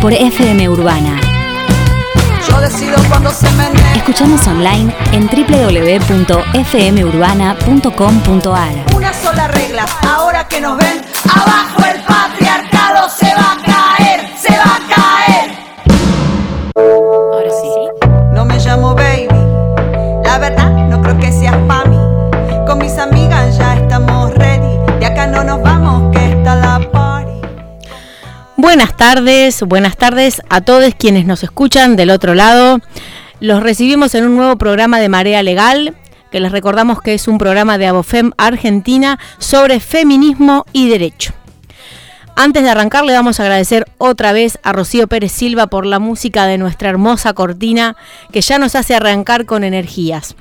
por FM Urbana. Yo decido cuando se me Escuchamos online en www.fmurbana.com.ar. Una sola regla, ahora que nos ven, abajo el patriarcado se va Buenas tardes, buenas tardes a todos quienes nos escuchan del otro lado. Los recibimos en un nuevo programa de Marea Legal, que les recordamos que es un programa de Abofem Argentina sobre feminismo y derecho. Antes de arrancar le vamos a agradecer otra vez a Rocío Pérez Silva por la música de nuestra hermosa cortina que ya nos hace arrancar con energías.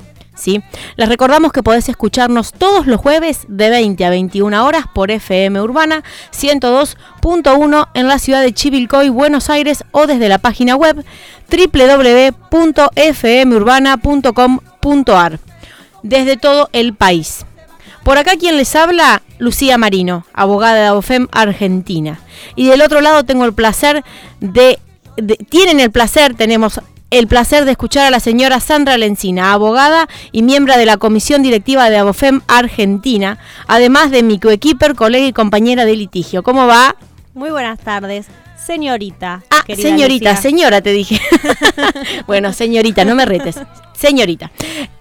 Les recordamos que podés escucharnos todos los jueves de 20 a 21 horas por FM Urbana 102.1 en la ciudad de Chivilcoy, Buenos Aires o desde la página web www.fmurbana.com.ar desde todo el país. Por acá quien les habla, Lucía Marino, abogada de ABOFEM Argentina. Y del otro lado tengo el placer de tienen el placer, tenemos el placer de escuchar a la señora Sandra Lencina, abogada y miembro de la comisión directiva de Abofem Argentina, además de mi coequiper, colega y compañera de litigio. ¿Cómo va? Muy buenas tardes, señorita. Ah, señorita, Lucía. señora te dije. bueno, señorita, no me retes. Señorita.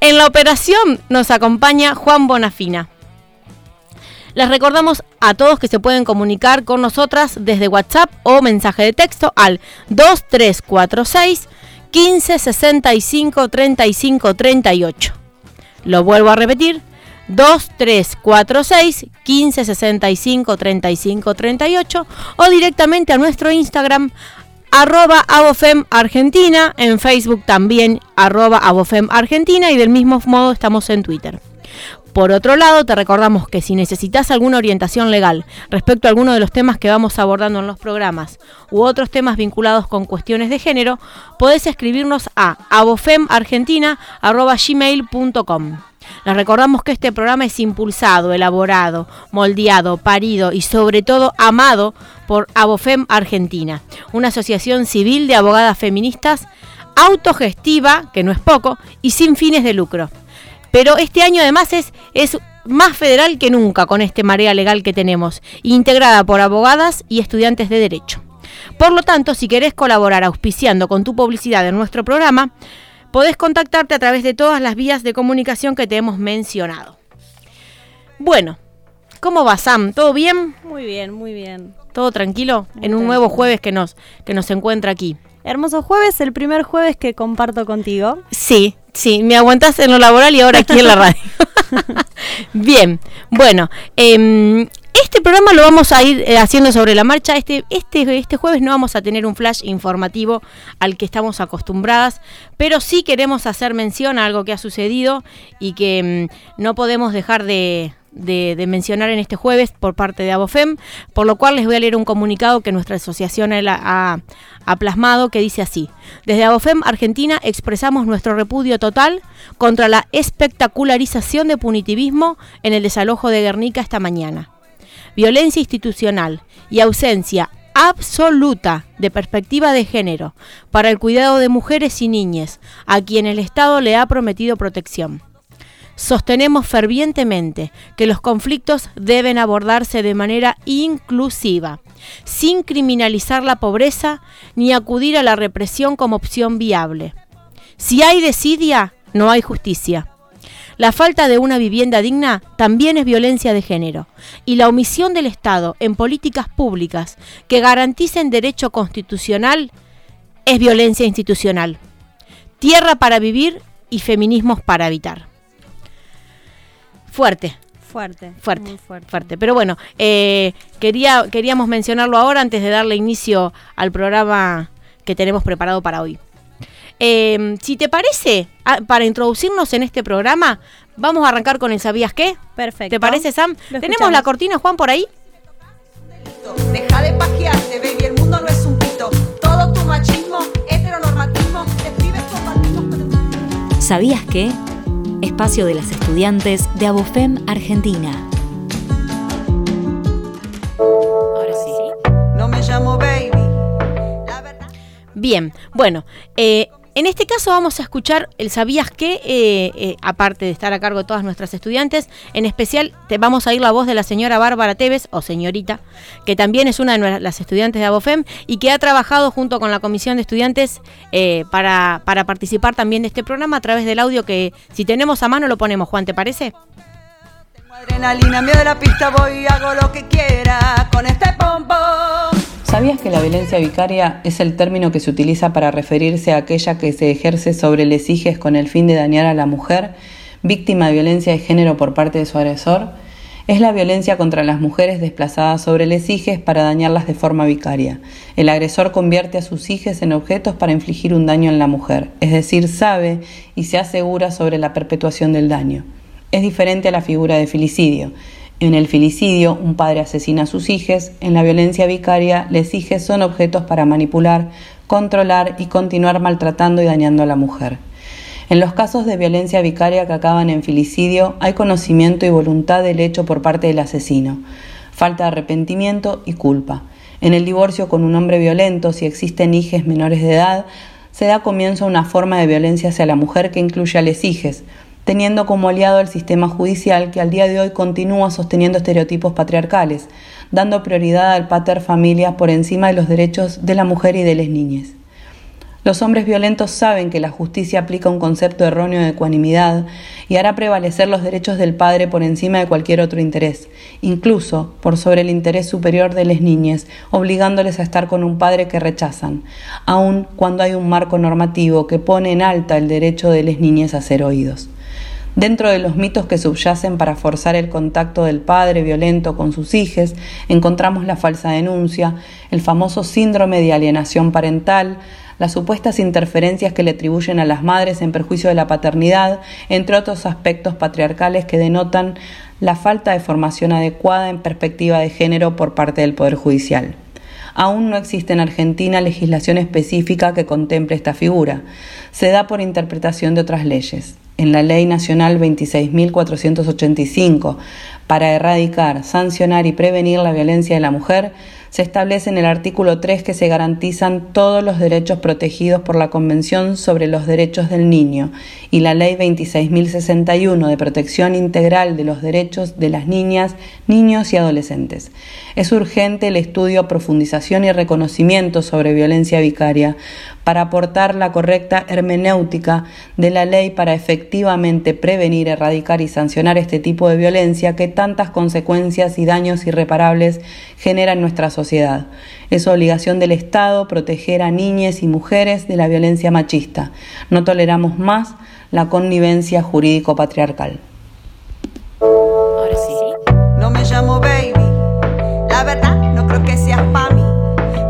En la operación nos acompaña Juan Bonafina. Les recordamos a todos que se pueden comunicar con nosotras desde WhatsApp o mensaje de texto al 2346 15 65 35 38. Lo vuelvo a repetir. 2346 15 65 35 38 o directamente a nuestro Instagram arroba abofem argentina, en Facebook también arroba abofem argentina y del mismo modo estamos en Twitter. Por otro lado, te recordamos que si necesitas alguna orientación legal respecto a alguno de los temas que vamos abordando en los programas u otros temas vinculados con cuestiones de género, podés escribirnos a abofemargentina.gmail.com. Les recordamos que este programa es impulsado, elaborado, moldeado, parido y sobre todo amado por Abofem Argentina, una asociación civil de abogadas feministas autogestiva, que no es poco, y sin fines de lucro. Pero este año además es, es más federal que nunca con este marea legal que tenemos, integrada por abogadas y estudiantes de derecho. Por lo tanto, si querés colaborar auspiciando con tu publicidad en nuestro programa, podés contactarte a través de todas las vías de comunicación que te hemos mencionado. Bueno, ¿cómo va Sam? ¿Todo bien? Muy bien, muy bien. ¿Todo tranquilo? Muy en un nuevo jueves que nos, que nos encuentra aquí. Hermoso jueves, el primer jueves que comparto contigo. Sí, sí, me aguantás en lo laboral y ahora aquí en la radio. Bien, bueno, em, este programa lo vamos a ir eh, haciendo sobre la marcha. Este, este, este jueves no vamos a tener un flash informativo al que estamos acostumbradas, pero sí queremos hacer mención a algo que ha sucedido y que em, no podemos dejar de, de- mencionar en este jueves por parte de Abofem, por lo cual les voy a leer un comunicado que nuestra asociación ha plasmado que dice así. Desde Abofem Argentina expresamos nuestro repudio total contra la espectacularización de punitivismo en el desalojo de Guernica esta mañana. Violencia institucional y ausencia absoluta de perspectiva de género para el cuidado de mujeres y niñas a quien el Estado le ha prometido protección. Sostenemos fervientemente que los conflictos deben abordarse de manera inclusiva, sin criminalizar la pobreza ni acudir a la represión como opción viable. Si hay desidia, no hay justicia. La falta de una vivienda digna también es violencia de género y la omisión del Estado en políticas públicas que garanticen derecho constitucional es violencia institucional. Tierra para vivir y feminismos para habitar. Fuerte, Fuerte. fuerte, Muy fuerte. fuerte. Pero bueno, eh, quería, queríamos mencionarlo ahora antes de darle inicio al programa que tenemos preparado para hoy. Eh, si te parece, ah, para introducirnos en este programa, vamos a arrancar con el ¿Sabías qué? Perfecto. ¿Te parece, Sam? Lo ¿Tenemos la cortina, Juan, por ahí? Deja de pajearte, baby, el mundo no es un pito. Todo tu machismo, heteronormatismo, describes compartimos. ¿Sabías que? Espacio de las estudiantes de Abofem Argentina. Ahora sí. No me llamo baby, Bien, bueno, eh, en este caso vamos a escuchar el sabías qué, eh, eh, aparte de estar a cargo de todas nuestras estudiantes, en especial te vamos a ir la voz de la señora Bárbara Tevez, o señorita, que también es una de las estudiantes de Abofem y que ha trabajado junto con la comisión de estudiantes para, para participar también de este programa a través del audio que si tenemos a mano lo ponemos, Juan, ¿te parece? Adrenalina, miedo de la pista, voy hago lo que quiera con este pompón. ¿Sabías que la violencia vicaria es el término que se utiliza para referirse a aquella que se ejerce sobre les hijes con el fin de dañar a la mujer, víctima de violencia de género por parte de su agresor? Es la violencia contra las mujeres desplazadas sobre les hijes para dañarlas de forma vicaria. El agresor convierte a sus hijes en objetos para infligir un daño en la mujer, es decir, sabe y se asegura sobre la perpetuación del daño. Es diferente a la figura de filicidio. En el filicidio, un padre asesina a sus hijos, en la violencia vicaria, les hijos son objetos para manipular, controlar y continuar maltratando y dañando a la mujer. En los casos de violencia vicaria que acaban en filicidio, hay conocimiento y voluntad del hecho por parte del asesino, falta de arrepentimiento y culpa. En el divorcio con un hombre violento, si existen hijos menores de edad, se da comienzo a una forma de violencia hacia la mujer que incluye a les hijes, teniendo como aliado al sistema judicial que al día de hoy continúa sosteniendo estereotipos patriarcales, dando prioridad al pater familia por encima de los derechos de la mujer y de las niñas. Los hombres violentos saben que la justicia aplica un concepto erróneo de ecuanimidad y hará prevalecer los derechos del padre por encima de cualquier otro interés, incluso por sobre el interés superior de las niñas, obligándoles a estar con un padre que rechazan, aun cuando hay un marco normativo que pone en alta el derecho de las niñas a ser oídos. Dentro de los mitos que subyacen para forzar el contacto del padre violento con sus hijos, encontramos la falsa denuncia, el famoso síndrome de alienación parental, las supuestas interferencias que le atribuyen a las madres en perjuicio de la paternidad, entre otros aspectos patriarcales que denotan la falta de formación adecuada en perspectiva de género por parte del Poder Judicial. Aún no existe en Argentina legislación específica que contemple esta figura. Se da por interpretación de otras leyes en la Ley Nacional 26.485 para erradicar, sancionar y prevenir la violencia de la mujer, se establece en el artículo 3 que se garantizan todos los derechos protegidos por la Convención sobre los Derechos del Niño y la Ley 26.061 de protección integral de los derechos de las niñas, niños y adolescentes. Es urgente el estudio, profundización y reconocimiento sobre violencia vicaria para aportar la correcta hermenéutica de la ley para efectivamente prevenir, erradicar y sancionar este tipo de violencia que tantas consecuencias y daños irreparables genera en nuestra. Es obligación del Estado proteger a niñas y mujeres de la violencia machista. No toleramos más la connivencia jurídico-patriarcal. Ahora sí. No me llamo baby, la verdad no creo que seas mí.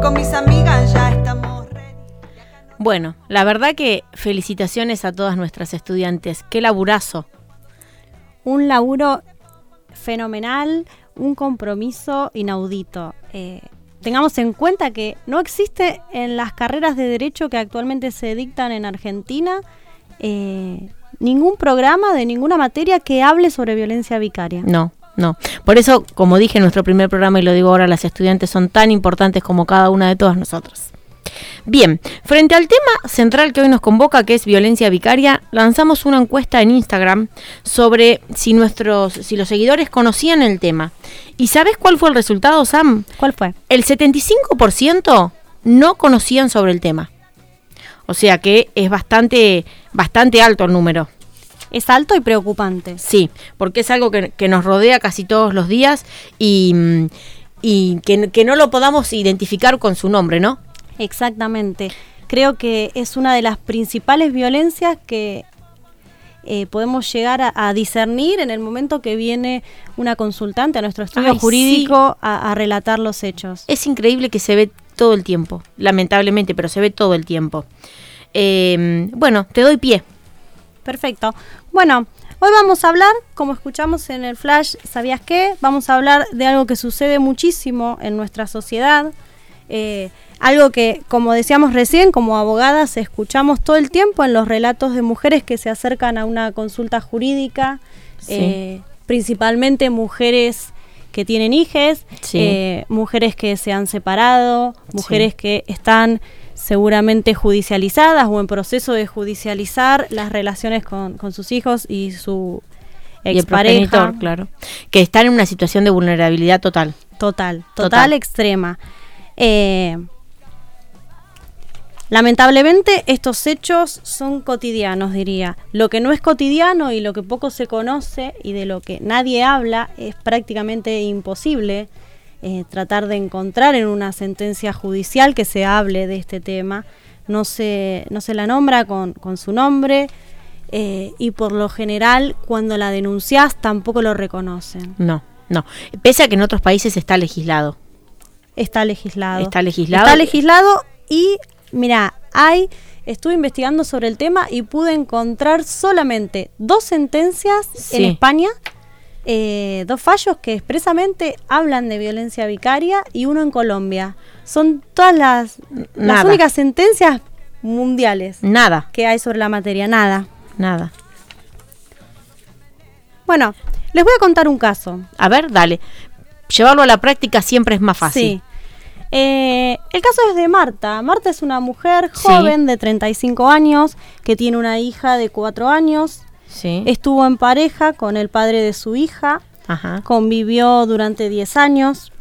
Con mis amigas ya estamos ready. Bueno, la verdad que felicitaciones a todas nuestras estudiantes. Qué laburazo. Un laburo fenomenal, un compromiso inaudito. Eh, tengamos en cuenta que no existe en las carreras de derecho que actualmente se dictan en Argentina eh, ningún programa de ninguna materia que hable sobre violencia vicaria. No, no. Por eso, como dije en nuestro primer programa y lo digo ahora, las estudiantes son tan importantes como cada una de todas nosotras. Bien, frente al tema central que hoy nos convoca, que es violencia vicaria, lanzamos una encuesta en Instagram sobre si nuestros, si los seguidores conocían el tema. ¿Y sabes cuál fue el resultado, Sam? ¿Cuál fue? El 75% no conocían sobre el tema. O sea que es bastante, bastante alto el número. Es alto y preocupante. Sí, porque es algo que, que nos rodea casi todos los días y, mm, y que, que no lo podamos identificar con su nombre, ¿no? Exactamente. Creo que es una de las principales violencias que eh, podemos llegar a, a discernir en el momento que viene una consultante a nuestro estudio Ay, jurídico a, a relatar los hechos. Es increíble que se ve todo el tiempo, lamentablemente, pero se ve todo el tiempo. Eh, bueno, te doy pie. Perfecto. Bueno, hoy vamos a hablar, como escuchamos en el flash, ¿sabías qué? Vamos a hablar de algo que sucede muchísimo en nuestra sociedad. Eh, algo que, como decíamos recién, como abogadas escuchamos todo el tiempo en los relatos de mujeres que se acercan a una consulta jurídica, Sí. eh, principalmente mujeres que tienen hijes, Sí. eh, mujeres que se han separado, mujeres que están seguramente judicializadas o en proceso de judicializar las relaciones con, con sus hijos y su Y el expareja. progenitor, claro. Que están en una situación de vulnerabilidad total. Total, total, Total. extrema. Eh, lamentablemente estos hechos son cotidianos, diría. Lo que no es cotidiano y lo que poco se conoce y de lo que nadie habla es prácticamente imposible eh, tratar de encontrar en una sentencia judicial que se hable de este tema. No se, no se la nombra con, su nombre eh, y por lo general cuando la denuncias tampoco lo reconocen. No, no. Pese a que en otros países está legislado. Está legislado. Está legislado. Está legislado y, mira, hay, estuve investigando sobre el tema y pude encontrar solamente dos sentencias en. España, eh, dos fallos que expresamente hablan de violencia vicaria y uno en Colombia. Son todas las, las únicas sentencias mundiales Nada, que hay sobre la materia, nada. nada. Bueno, les voy a contar un caso. A ver, dale. Llevarlo a la práctica siempre es más fácil. Sí. Eh, el caso es de Marta. Marta es una mujer Sí. joven de 35 años que tiene una hija de 4 años. Sí. Estuvo en pareja con el padre de su hija. Ajá. Convivió durante 10 años.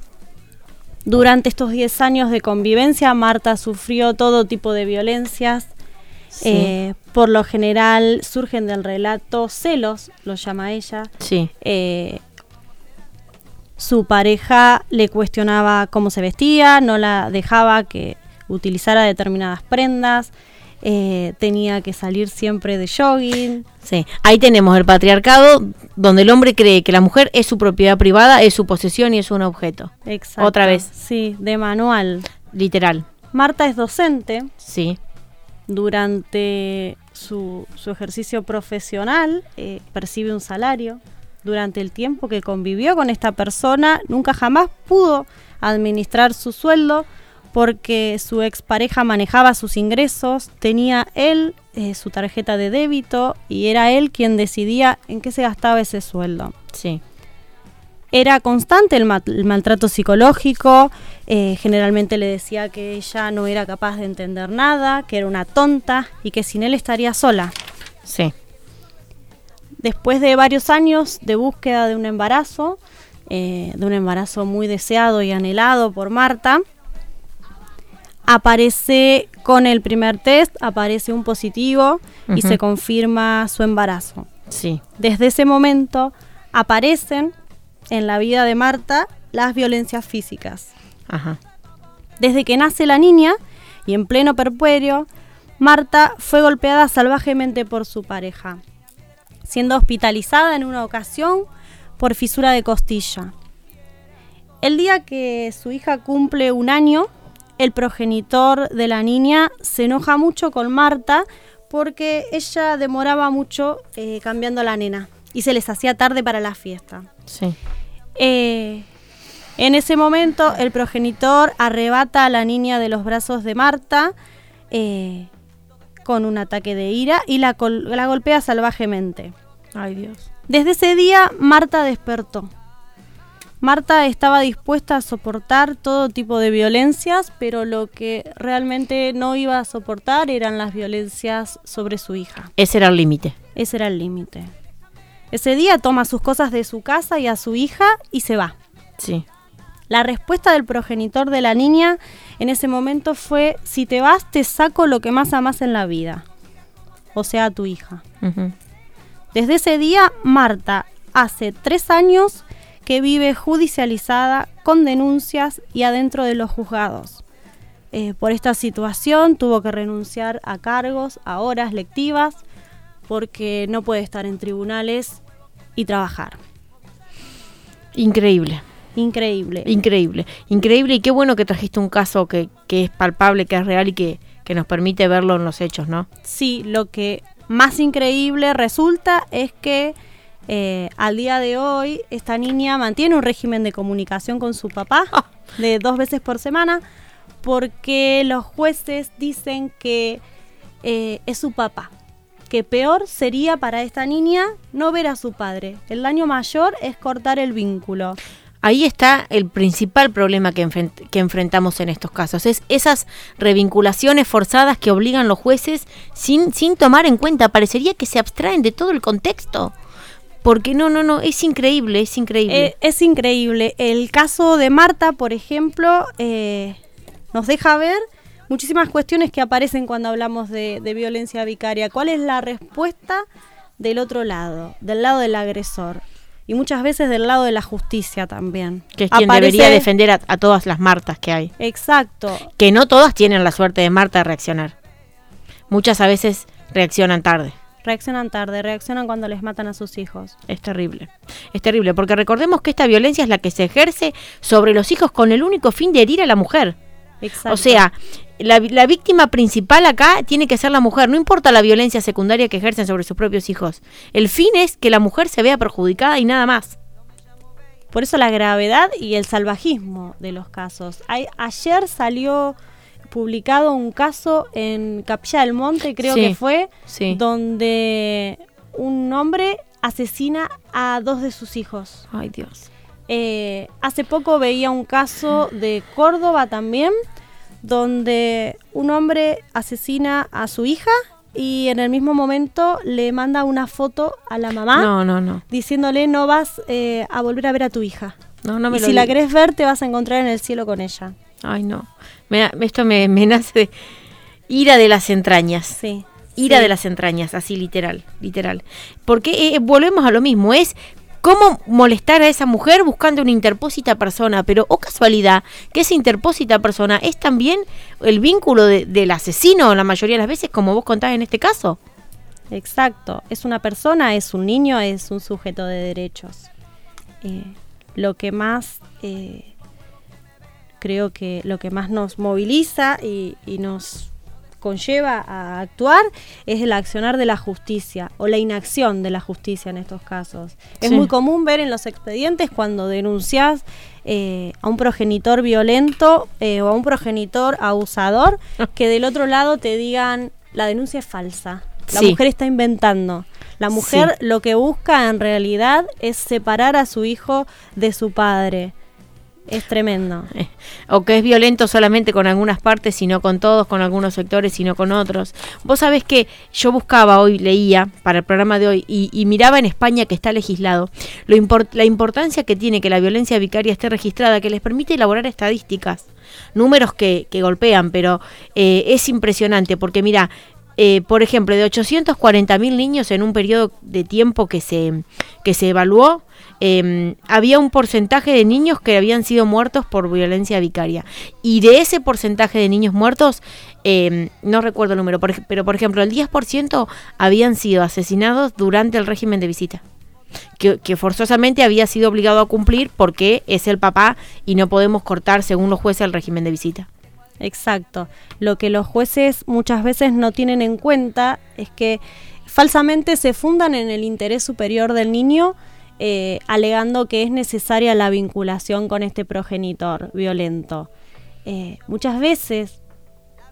Durante estos 10 años de convivencia, Marta sufrió todo tipo de violencias. Sí. Eh, por lo general surgen del relato celos, lo llama ella. Sí. Eh, su pareja le cuestionaba cómo se vestía, no la dejaba que utilizara determinadas prendas, eh, tenía que salir siempre de jogging. Sí, ahí tenemos el patriarcado donde el hombre cree que la mujer es su propiedad privada, es su posesión y es un objeto. Exacto. Otra vez. Sí, de manual. Literal. Marta es docente. Sí. Durante su, su ejercicio profesional eh, percibe un salario. Durante el tiempo que convivió con esta persona, nunca jamás pudo administrar su sueldo porque su expareja manejaba sus ingresos, tenía él eh, su tarjeta de débito y era él quien decidía en qué se gastaba ese sueldo. Sí. Era constante el, ma- el maltrato psicológico, eh, generalmente le decía que ella no era capaz de entender nada, que era una tonta y que sin él estaría sola. Sí. Después de varios años de búsqueda de un embarazo, eh, de un embarazo muy deseado y anhelado por Marta, aparece con el primer test, aparece un positivo y se confirma su embarazo. Sí. Desde ese momento aparecen en la vida de Marta las violencias físicas. Ajá. Desde que nace la niña y en pleno perpuerio, Marta fue golpeada salvajemente por su pareja, siendo hospitalizada en una ocasión por fisura de costilla. El día que su hija cumple un año, el progenitor de la niña se enoja mucho con Marta porque ella demoraba mucho eh, cambiando a la nena y se les hacía tarde para la fiesta. Sí. Eh, en ese momento, el progenitor arrebata a la niña de los brazos de Marta eh, con un ataque de ira y la, la golpea salvajemente. Ay, Dios. Desde ese día, Marta despertó. Marta estaba dispuesta a soportar todo tipo de violencias, pero lo que realmente no iba a soportar eran las violencias sobre su hija. Ese era el límite. Ese era el límite. Ese día toma sus cosas de su casa y a su hija y se va. Sí. La respuesta del progenitor de la niña en ese momento fue, si te vas te saco lo que más amas en la vida, o sea, a tu hija. Desde ese día, Marta hace tres años que vive judicializada con denuncias y adentro de los juzgados. Eh, por esta situación tuvo que renunciar a cargos, a horas lectivas, porque no puede estar en tribunales y trabajar. Increíble. Increíble. Increíble. Increíble y qué bueno que trajiste un caso que, que es palpable, que es real y que, que nos permite verlo en los hechos, ¿no? Sí, lo que más increíble resulta es que eh, al día de hoy esta niña mantiene un régimen de comunicación con su papá de dos veces por semana porque los jueces dicen que eh, es su papá. Que peor sería para esta niña no ver a su padre. El daño mayor es cortar el vínculo. Ahí está el principal problema que, enfrentamos en estos casos. Es esas revinculaciones forzadas que obligan los jueces sin, sin tomar en cuenta. Parecería que se abstraen de todo el contexto. Porque no, no, no, es increíble, es increíble. Eh, es increíble. El caso de Marta, por ejemplo, eh, nos deja ver muchísimas cuestiones que aparecen cuando hablamos de, violencia vicaria. ¿Cuál es la respuesta del otro lado, del lado del agresor? Y muchas veces del lado de la justicia también. Que es quien debería defender a, todas las Martas que hay. Exacto. Que no todas tienen la suerte de Marta de reaccionar. Muchas a veces reaccionan tarde. Reaccionan tarde, reaccionan cuando les matan a sus hijos. Es terrible. Es terrible, porque recordemos que esta violencia es la que se ejerce sobre los hijos con el único fin de herir a la mujer. O sea, la, víctima principal acá tiene que ser la mujer, no importa la violencia secundaria que ejercen sobre sus propios hijos. El fin es que la mujer se vea perjudicada y nada más. Por eso la gravedad y el salvajismo de los casos. ayer salió publicado un caso en Capilla del Monte, creo que fue, donde un hombre asesina a dos de sus hijos. Ay Dios. Eh, hace poco veía un caso de Córdoba también, donde un hombre asesina a su hija y en el mismo momento le manda una foto a la mamá. No, no, no. Diciéndole no vas eh, a volver a ver a tu hija. No, no me y si la querés ver te vas a encontrar en el cielo con ella. Ay, no. esto me, nace de ira de las entrañas. Sí. Ira de las entrañas, así literal, literal. Porque eh, volvemos a lo mismo, es cómo molestar a esa mujer buscando una interpósita persona, pero o oh casualidad que esa interpósita persona es también el vínculo del asesino la mayoría de las veces, como vos contás en este caso. Exacto, es una persona, es un niño, es un sujeto de derechos. Eh, lo que más, eh, creo que lo que más nos moviliza y nos conlleva a actuar es el accionar de la justicia o la inacción de la justicia en estos casos. Es muy común ver en los expedientes cuando denuncias eh, a un progenitor violento eh, o a un progenitor abusador que del otro lado te digan la denuncia es falsa. La mujer está inventando. La mujer lo que busca en realidad es separar a su hijo de su padre. Es tremendo. O que es violento solamente con algunas partes, sino con todos, con algunos sectores, sino con otros. Vos sabés que yo buscaba hoy, leía para el programa de hoy y, miraba en España que está legislado lo la importancia que tiene que la violencia vicaria esté registrada, que les permite elaborar estadísticas, números que, golpean, pero eh, es impresionante porque mira, eh, por ejemplo, de 840 mil niños en un periodo de tiempo que se, que se evaluó, Em, había un porcentaje de niños que habían sido muertos por violencia vicaria. Y de ese porcentaje de niños muertos, em, no recuerdo el número, pero por ejemplo, el 10% habían sido asesinados durante el régimen de visita. Que, forzosamente había sido obligado a cumplir porque es el papá y no podemos cortar, según los jueces, el régimen de visita. Exacto. Lo que los jueces muchas veces no tienen en cuenta es que falsamente se fundan en el interés superior del niño eh, alegando que es necesaria la vinculación con este progenitor violento. Eh, muchas veces,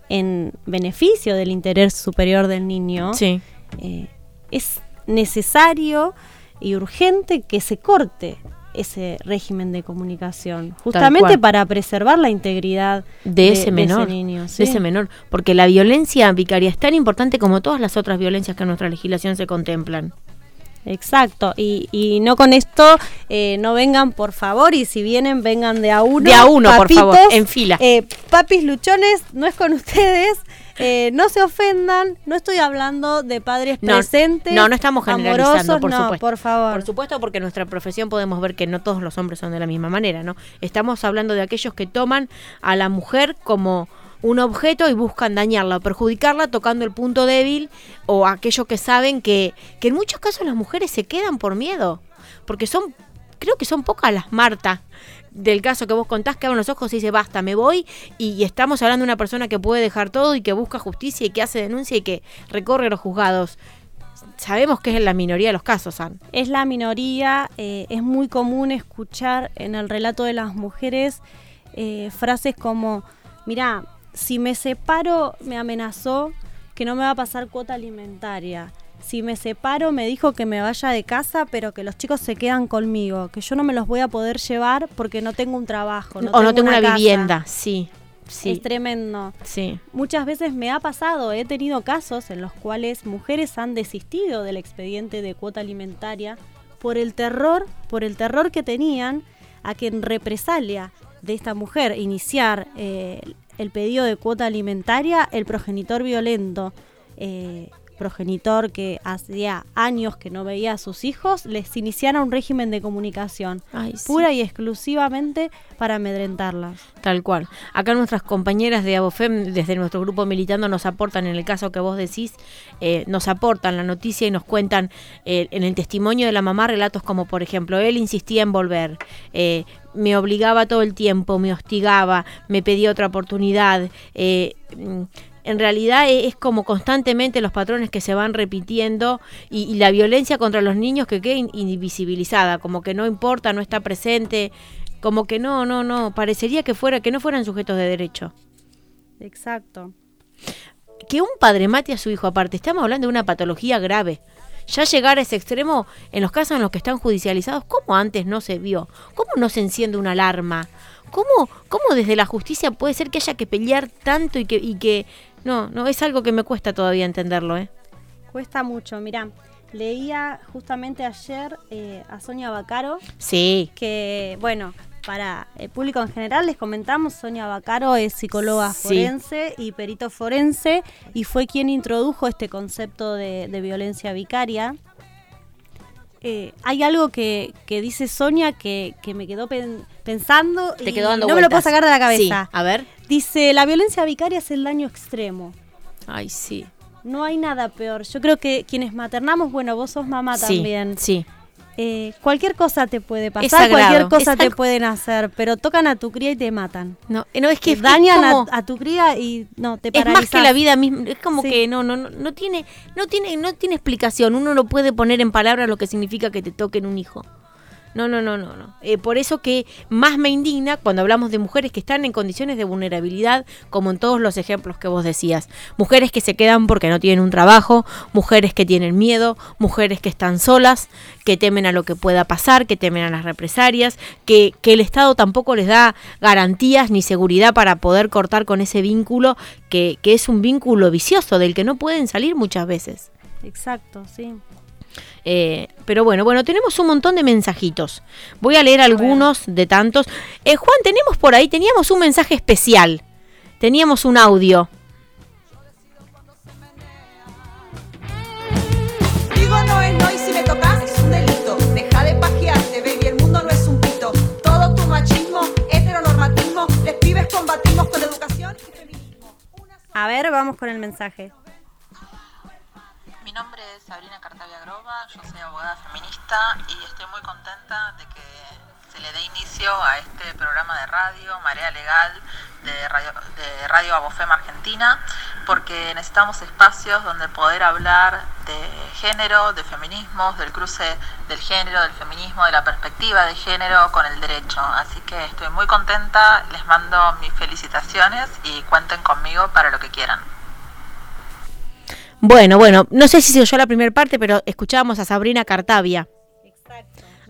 en beneficio del interés superior del niño, eh, es necesario y urgente que se corte ese régimen de comunicación, justamente para preservar la integridad de, ese menor, niño, de ese menor, porque la violencia vicaria es tan importante como todas las otras violencias que en nuestra legislación se contemplan. Exacto, y, y no con esto eh, no vengan por favor y si vienen vengan de a uno. De a uno, por favor, en fila. Eh, papis luchones, no es con ustedes. Eh, no se ofendan, no estoy hablando de padres presentes. No, no estamos generalizando, por no, supuesto. por favor. Por supuesto, porque en nuestra profesión podemos ver que no todos los hombres son de la misma manera, ¿no? Estamos hablando de aquellos que toman a la mujer como un objeto y buscan dañarla o perjudicarla tocando el punto débil o aquello que saben que, que en muchos casos las mujeres se quedan por miedo. Porque son, creo que son pocas las Marta del caso que vos contás que abren los ojos y dice basta, me voy y, estamos hablando de una persona que puede dejar todo y que busca justicia y que hace denuncia y que recorre los juzgados sabemos que es la minoría de los casos, Ann. Es la minoría, eh, es muy común escuchar en el relato de las mujeres eh, frases como, mira, si me separo, me amenazó que no me va a pasar cuota alimentaria. Si me separo me dijo que me vaya de casa, pero que los chicos se quedan conmigo, que yo no me los voy a poder llevar porque no tengo un trabajo. o no tengo una, vivienda, sí. Sí. Es tremendo. Sí. Muchas veces me ha pasado, he tenido casos en los cuales mujeres han desistido del expediente de cuota alimentaria por el terror, por el terror que tenían a que en represalia de esta mujer iniciar eh, el pedido de cuota alimentaria, el progenitor violento eh, progenitor que hacía años que no veía a sus hijos, les iniciara un régimen de comunicación pura y exclusivamente para amedrentarlas. Tal cual. Acá nuestras compañeras de Abofem, desde nuestro grupo militando, nos aportan, en el caso que vos decís, eh, nos aportan la noticia y nos cuentan eh, en el testimonio de la mamá relatos como, por ejemplo, él insistía en volver. Eh, me obligaba todo el tiempo, me hostigaba, me pedía otra oportunidad. En realidad e, es, como constantemente los patrones que se van repitiendo y, la violencia contra los niños que queda invisibilizada, como que no importa, no está presente, como que no, no, no, parecería que fuera que no fueran sujetos de derecho. Exacto. Que un padre mate a su hijo aparte, estamos hablando de una patología grave. Ya llegar a ese extremo en los casos en los que están judicializados, ¿cómo antes no se vio? ¿Cómo no se enciende una alarma? ¿Cómo, ¿Cómo desde la justicia puede ser que haya que pelear tanto y que, y que no, no, es algo que me cuesta todavía entenderlo, ¿eh? Cuesta mucho, mirá. Leía justamente ayer eh, a Sonia Bacaro. Sí. Que, bueno, para el público en general les comentamos, Sonia Bacaro es psicóloga forense y perito forense y fue quien introdujo este concepto de, violencia vicaria. Eh, hay algo que, dice Sonia que, me quedó pensando Te quedó no me lo puedo sacar de la cabeza. a ver. Dice, la violencia vicaria es el daño extremo. Ay, sí. No hay nada peor. Yo creo que quienes maternamos, bueno, vos sos mamá también. Sí. Eh, cualquier cosa te puede pasar, cualquier cosa te pueden hacer, pero tocan a tu cría y te matan. No, no es que dañan a, tu cría y no te paralizas. Es más que la vida misma, es como que no, no, no, no tiene, no tiene, no tiene explicación. Uno no puede poner en palabras lo que significa que te toquen un hijo. No, no, no, no, no. Eh, por eso que más me indigna cuando hablamos de mujeres que están en condiciones de vulnerabilidad, como en todos los ejemplos que vos decías. Mujeres que se quedan porque no tienen un trabajo, mujeres que tienen miedo, mujeres que están solas, que temen a lo que pueda pasar, que temen a las represalias, que, que el Estado tampoco les da garantías ni seguridad para poder cortar con ese vínculo, que, que es un vínculo vicioso del que no pueden salir muchas veces. Exacto, sí. Eh, pero bueno, bueno, tenemos un montón de mensajitos. Voy a leer algunos de tantos. Eh, Juan, tenemos por ahí, teníamos un mensaje especial. Teníamos un audio. Digo no es no y si me tocas es un delito. Deja de pajearte, baby, el mundo no es un pito. Todo tu machismo, heteronormatismo, les pibes combatimos con educación y feminismo. A ver, vamos con el mensaje. Mi nombre es Sabrina Cartavia Groba, yo soy abogada feminista y estoy muy contenta de que se le dé inicio a este programa de radio, Marea Legal, de Radio, de radio Abofem Argentina, porque necesitamos espacios donde poder hablar de género, de feminismos, del cruce del género, del feminismo, de la perspectiva de género con el derecho. Así que estoy muy contenta, les mando mis felicitaciones y cuenten conmigo para lo que quieran. Bueno, bueno, no sé si se oyó la primera parte, pero escuchábamos a Sabrina Cartavia.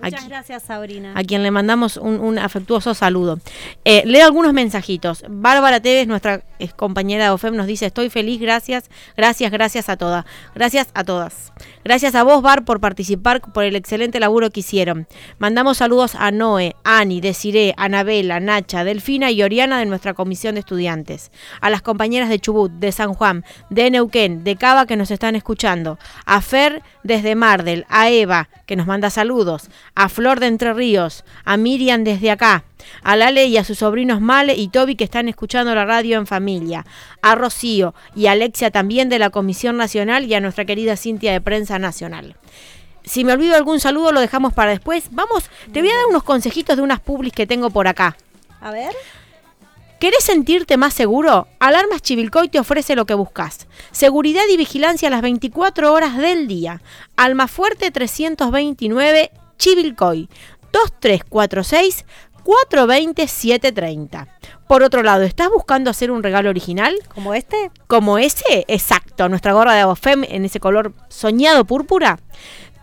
Muchas gracias, Sabrina. A quien le mandamos un, afectuoso saludo. Eh, leo algunos mensajitos. Bárbara Tevez, nuestra compañera de OFEM, nos dice, estoy feliz, gracias, gracias, gracias a todas. Gracias a todas. Gracias a vos, Bar, por participar, por el excelente laburo que hicieron. Mandamos saludos a Noé, Ani, Desiree, Anabela, Nacha, Delfina y Oriana de nuestra comisión de estudiantes. A las compañeras de Chubut, de San Juan, de Neuquén, de Cava que nos están escuchando. A Fer desde Mardel, a Eva que nos manda saludos a Flor de Entre Ríos, a Miriam desde acá, a Lale y a sus sobrinos Male y Toby que están escuchando la radio en familia, a Rocío y a Alexia también de la Comisión Nacional y a nuestra querida Cintia de Prensa Nacional. Si me olvido algún saludo lo dejamos para después. Vamos, te voy a dar unos consejitos de unas publis que tengo por acá. A ver. ¿Querés sentirte más seguro? Alarmas Chivilcoy te ofrece lo que buscas. Seguridad y vigilancia a las 24 horas del día. Almafuerte 329 Chivilcoy 2346 420-730. Por otro lado, ¿estás buscando hacer un regalo original? ¿Como este? Como ese, exacto, nuestra gorra de Abofem en ese color soñado púrpura.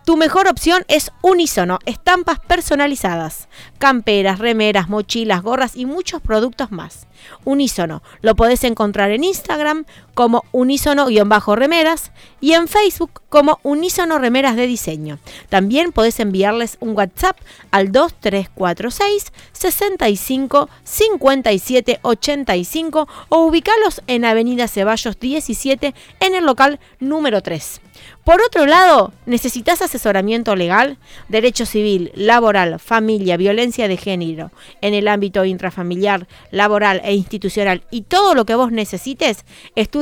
Tu mejor opción es Unisono, estampas personalizadas, camperas, remeras, mochilas, gorras y muchos productos más. Unisono, lo podés encontrar en Instagram como unisono-remeras y en Facebook como Unisono Remeras de Diseño. También podés enviarles un WhatsApp al 2346 65 57 85 o ubicarlos en Avenida Ceballos 17 en el local número 3. Por otro lado, ¿necesitas asesoramiento legal? Derecho civil, laboral, familia, violencia de género, en el ámbito intrafamiliar, laboral e institucional y todo lo que vos necesites,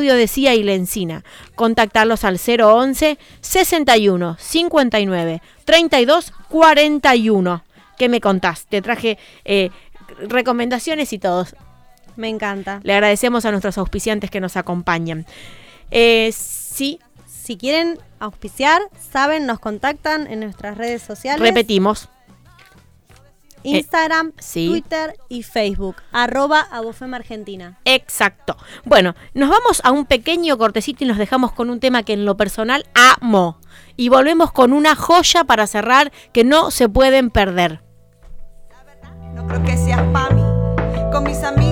estudio de CIA y Lencina. Contactarlos al 011 61 59 32 41. ¿Qué me contás? Te traje eh, recomendaciones y todos. Me encanta. Le agradecemos a nuestros auspiciantes que nos acompañan. Eh, sí, Si quieren auspiciar, saben, nos contactan en nuestras redes sociales. repetimos. Instagram, Eh, sí. Twitter y Facebook. Arroba Abofem Argentina. Exacto. Bueno, nos vamos a un pequeño cortecito y nos dejamos con un tema que en lo personal amo. Y volvemos con una joya para cerrar que no se pueden perder. No creo que seas pa' mí. Con mis amigas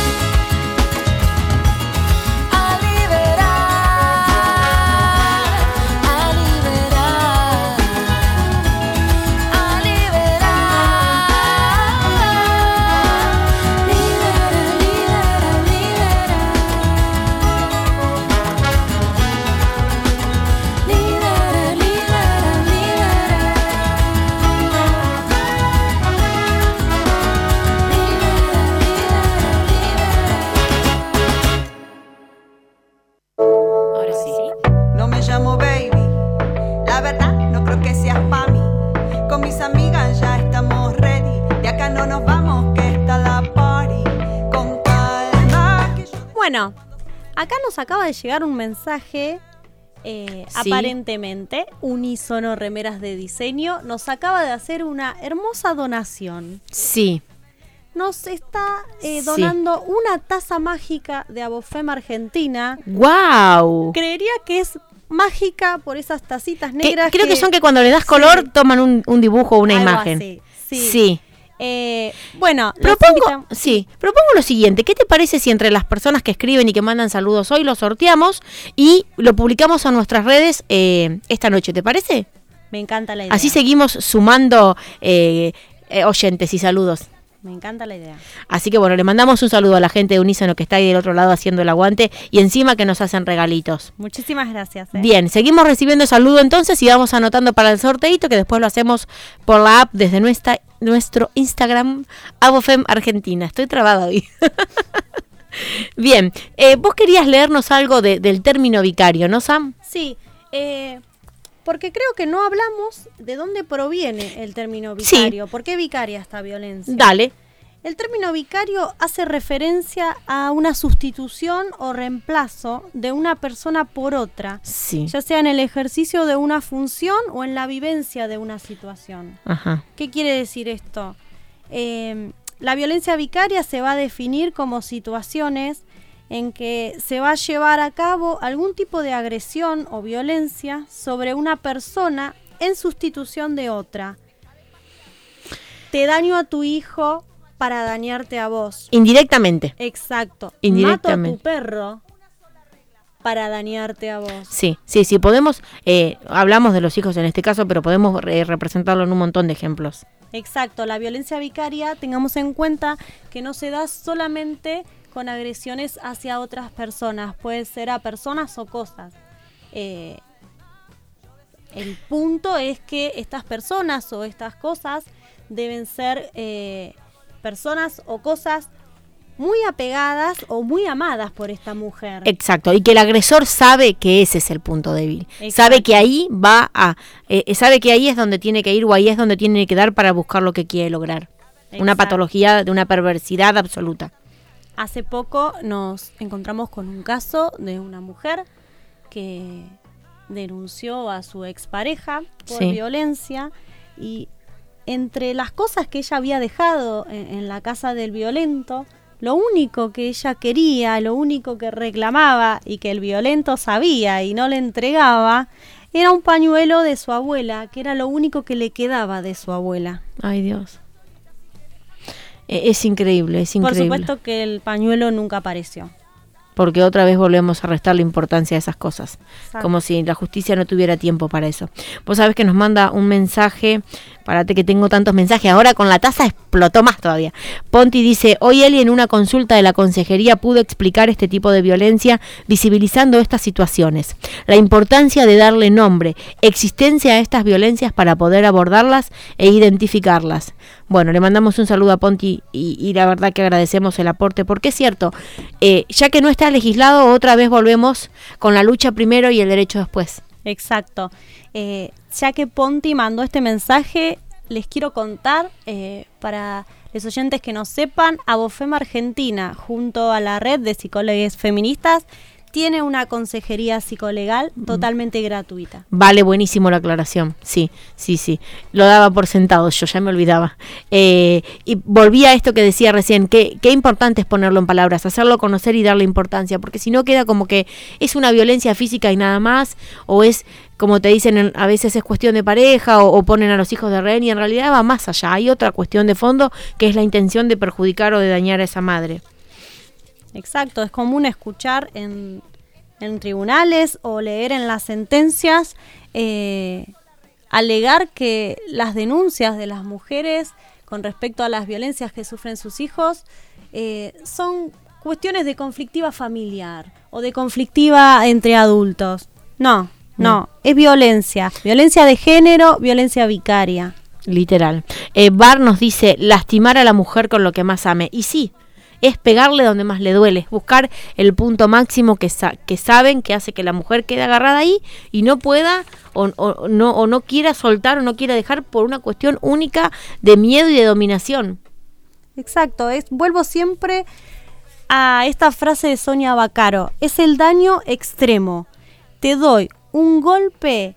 Nos acaba de llegar un mensaje eh, Sí. aparentemente, Unísono Remeras de Diseño nos acaba de hacer una hermosa donación. Sí, Nos está eh, Sí. donando una taza mágica de Abofem Argentina. wow. Creería que es mágica por esas tacitas negras. creo que son que cuando le das color toman un, un dibujo o una Algo imagen. así, sí. sí. Eh, bueno, Propongo, sí, propongo lo siguiente, ¿qué te parece si entre las personas que escriben y que mandan saludos hoy lo sorteamos y lo publicamos a nuestras redes eh, esta noche, ¿te parece? Me encanta la idea. Así seguimos sumando eh, eh, oyentes y saludos. Me encanta la idea. Así que bueno, le mandamos un saludo a la gente de Unísono que está ahí del otro lado haciendo el aguante y encima que nos hacen regalitos. Muchísimas gracias. eh. Bien, seguimos recibiendo saludo entonces y vamos anotando para el sorteito que después lo hacemos por la app desde nuestra, nuestro Instagram Abofem Argentina. Estoy trabada hoy. Bien, eh, vos querías leernos algo de- del término vicario, ¿no, Sam? Sí, eh, porque creo que no hablamos de dónde proviene el término Sí. vicario. ¿Por qué vicaria esta violencia? Dale. El término vicario hace referencia a una sustitución o reemplazo de una persona por otra, Sí. ya sea en el ejercicio de una función o en la vivencia de una situación. Ajá. ¿Qué quiere decir esto? Eh, la violencia vicaria se va a definir como situaciones en que se va a llevar a cabo algún tipo de agresión o violencia sobre una persona en sustitución de otra. Te daño a tu hijo para dañarte a vos. Indirectamente. Exacto. Mato a Indirectamente. tu perro para dañarte a vos. Sí, sí, sí, podemos, eh, hablamos de los hijos en este caso, pero podemos eh, representarlo en un montón de ejemplos. Exacto, la violencia vicaria, tengamos en cuenta que no se da solamente con agresiones hacia otras personas, puede ser a personas o cosas. Eh, el punto es que estas personas o estas cosas deben ser eh, personas o cosas muy apegadas o muy amadas por esta mujer. Exacto, y que el agresor sabe que ese es el punto débil. Exacto. Sabe que ahí va a, eh, eh, sabe que ahí es donde tiene que ir o ahí es donde tiene que dar para buscar lo que quiere lograr. Una patología de una perversidad absoluta. Hace poco nos encontramos con un caso de una mujer que denunció a su expareja por Sí. violencia y entre las cosas que ella había dejado en, en la casa del violento, lo único que ella quería, lo único que reclamaba y que el violento sabía y no le entregaba, era un pañuelo de su abuela, que era lo único que le quedaba de su abuela. Ay Dios. Eh, es increíble, es Por increíble. supuesto que el pañuelo nunca apareció. porque otra vez volvemos a restar la importancia de esas cosas. Exacto. Como si la justicia no tuviera tiempo para eso. Vos sabés que nos manda un mensaje, parate que tengo tantos mensajes, ahora con la taza explotó más todavía. Ponti dice, hoy Eli en una consulta de la consejería pudo explicar este tipo de violencia visibilizando estas situaciones. La importancia de darle nombre, existencia a estas violencias para poder abordarlas e identificarlas. Bueno, le mandamos un saludo a Ponti y, la verdad que agradecemos el aporte, porque es cierto, eh, ya que no está legislado, otra vez volvemos con la lucha primero y el derecho después. Exacto. Eh, ya que Ponti mandó este mensaje, les quiero contar eh, para los oyentes que no sepan, Abofema Argentina, junto a la red de psicólogos feministas, tiene una consejería psicolegal totalmente gratuita. Vale, buenísimo la aclaración. Sí, sí, sí. Lo daba por sentado, yo ya me olvidaba. Eh, y volví a esto que decía recién, que qué importante es ponerlo en palabras, hacerlo conocer y darle importancia, porque si no queda como que es una violencia física y nada más, o es, como te dicen, en- a veces es cuestión de pareja, o, o ponen a los hijos de rehén, y en realidad va más allá. Hay otra cuestión de fondo, que es la intención de perjudicar o de dañar a esa madre. Exacto, es común escuchar en, en tribunales o leer en las sentencias eh, alegar que las denuncias de las mujeres con respecto a las violencias que sufren sus hijos eh, son cuestiones de conflictiva familiar o de conflictiva entre adultos. No, no, es violencia, violencia de género, violencia vicaria. Literal. Eh, Bar nos dice lastimar a la mujer con lo que más ame. Y sí, es pegarle donde más le duele, es buscar el punto máximo que, sa- que saben que hace que la mujer quede agarrada ahí y no pueda o, o no, o no quiera soltar o no quiera dejar por una cuestión única de miedo y de dominación. Exacto, es, vuelvo siempre a esta frase de Sonia Bacaro, es el daño extremo. Te doy un golpe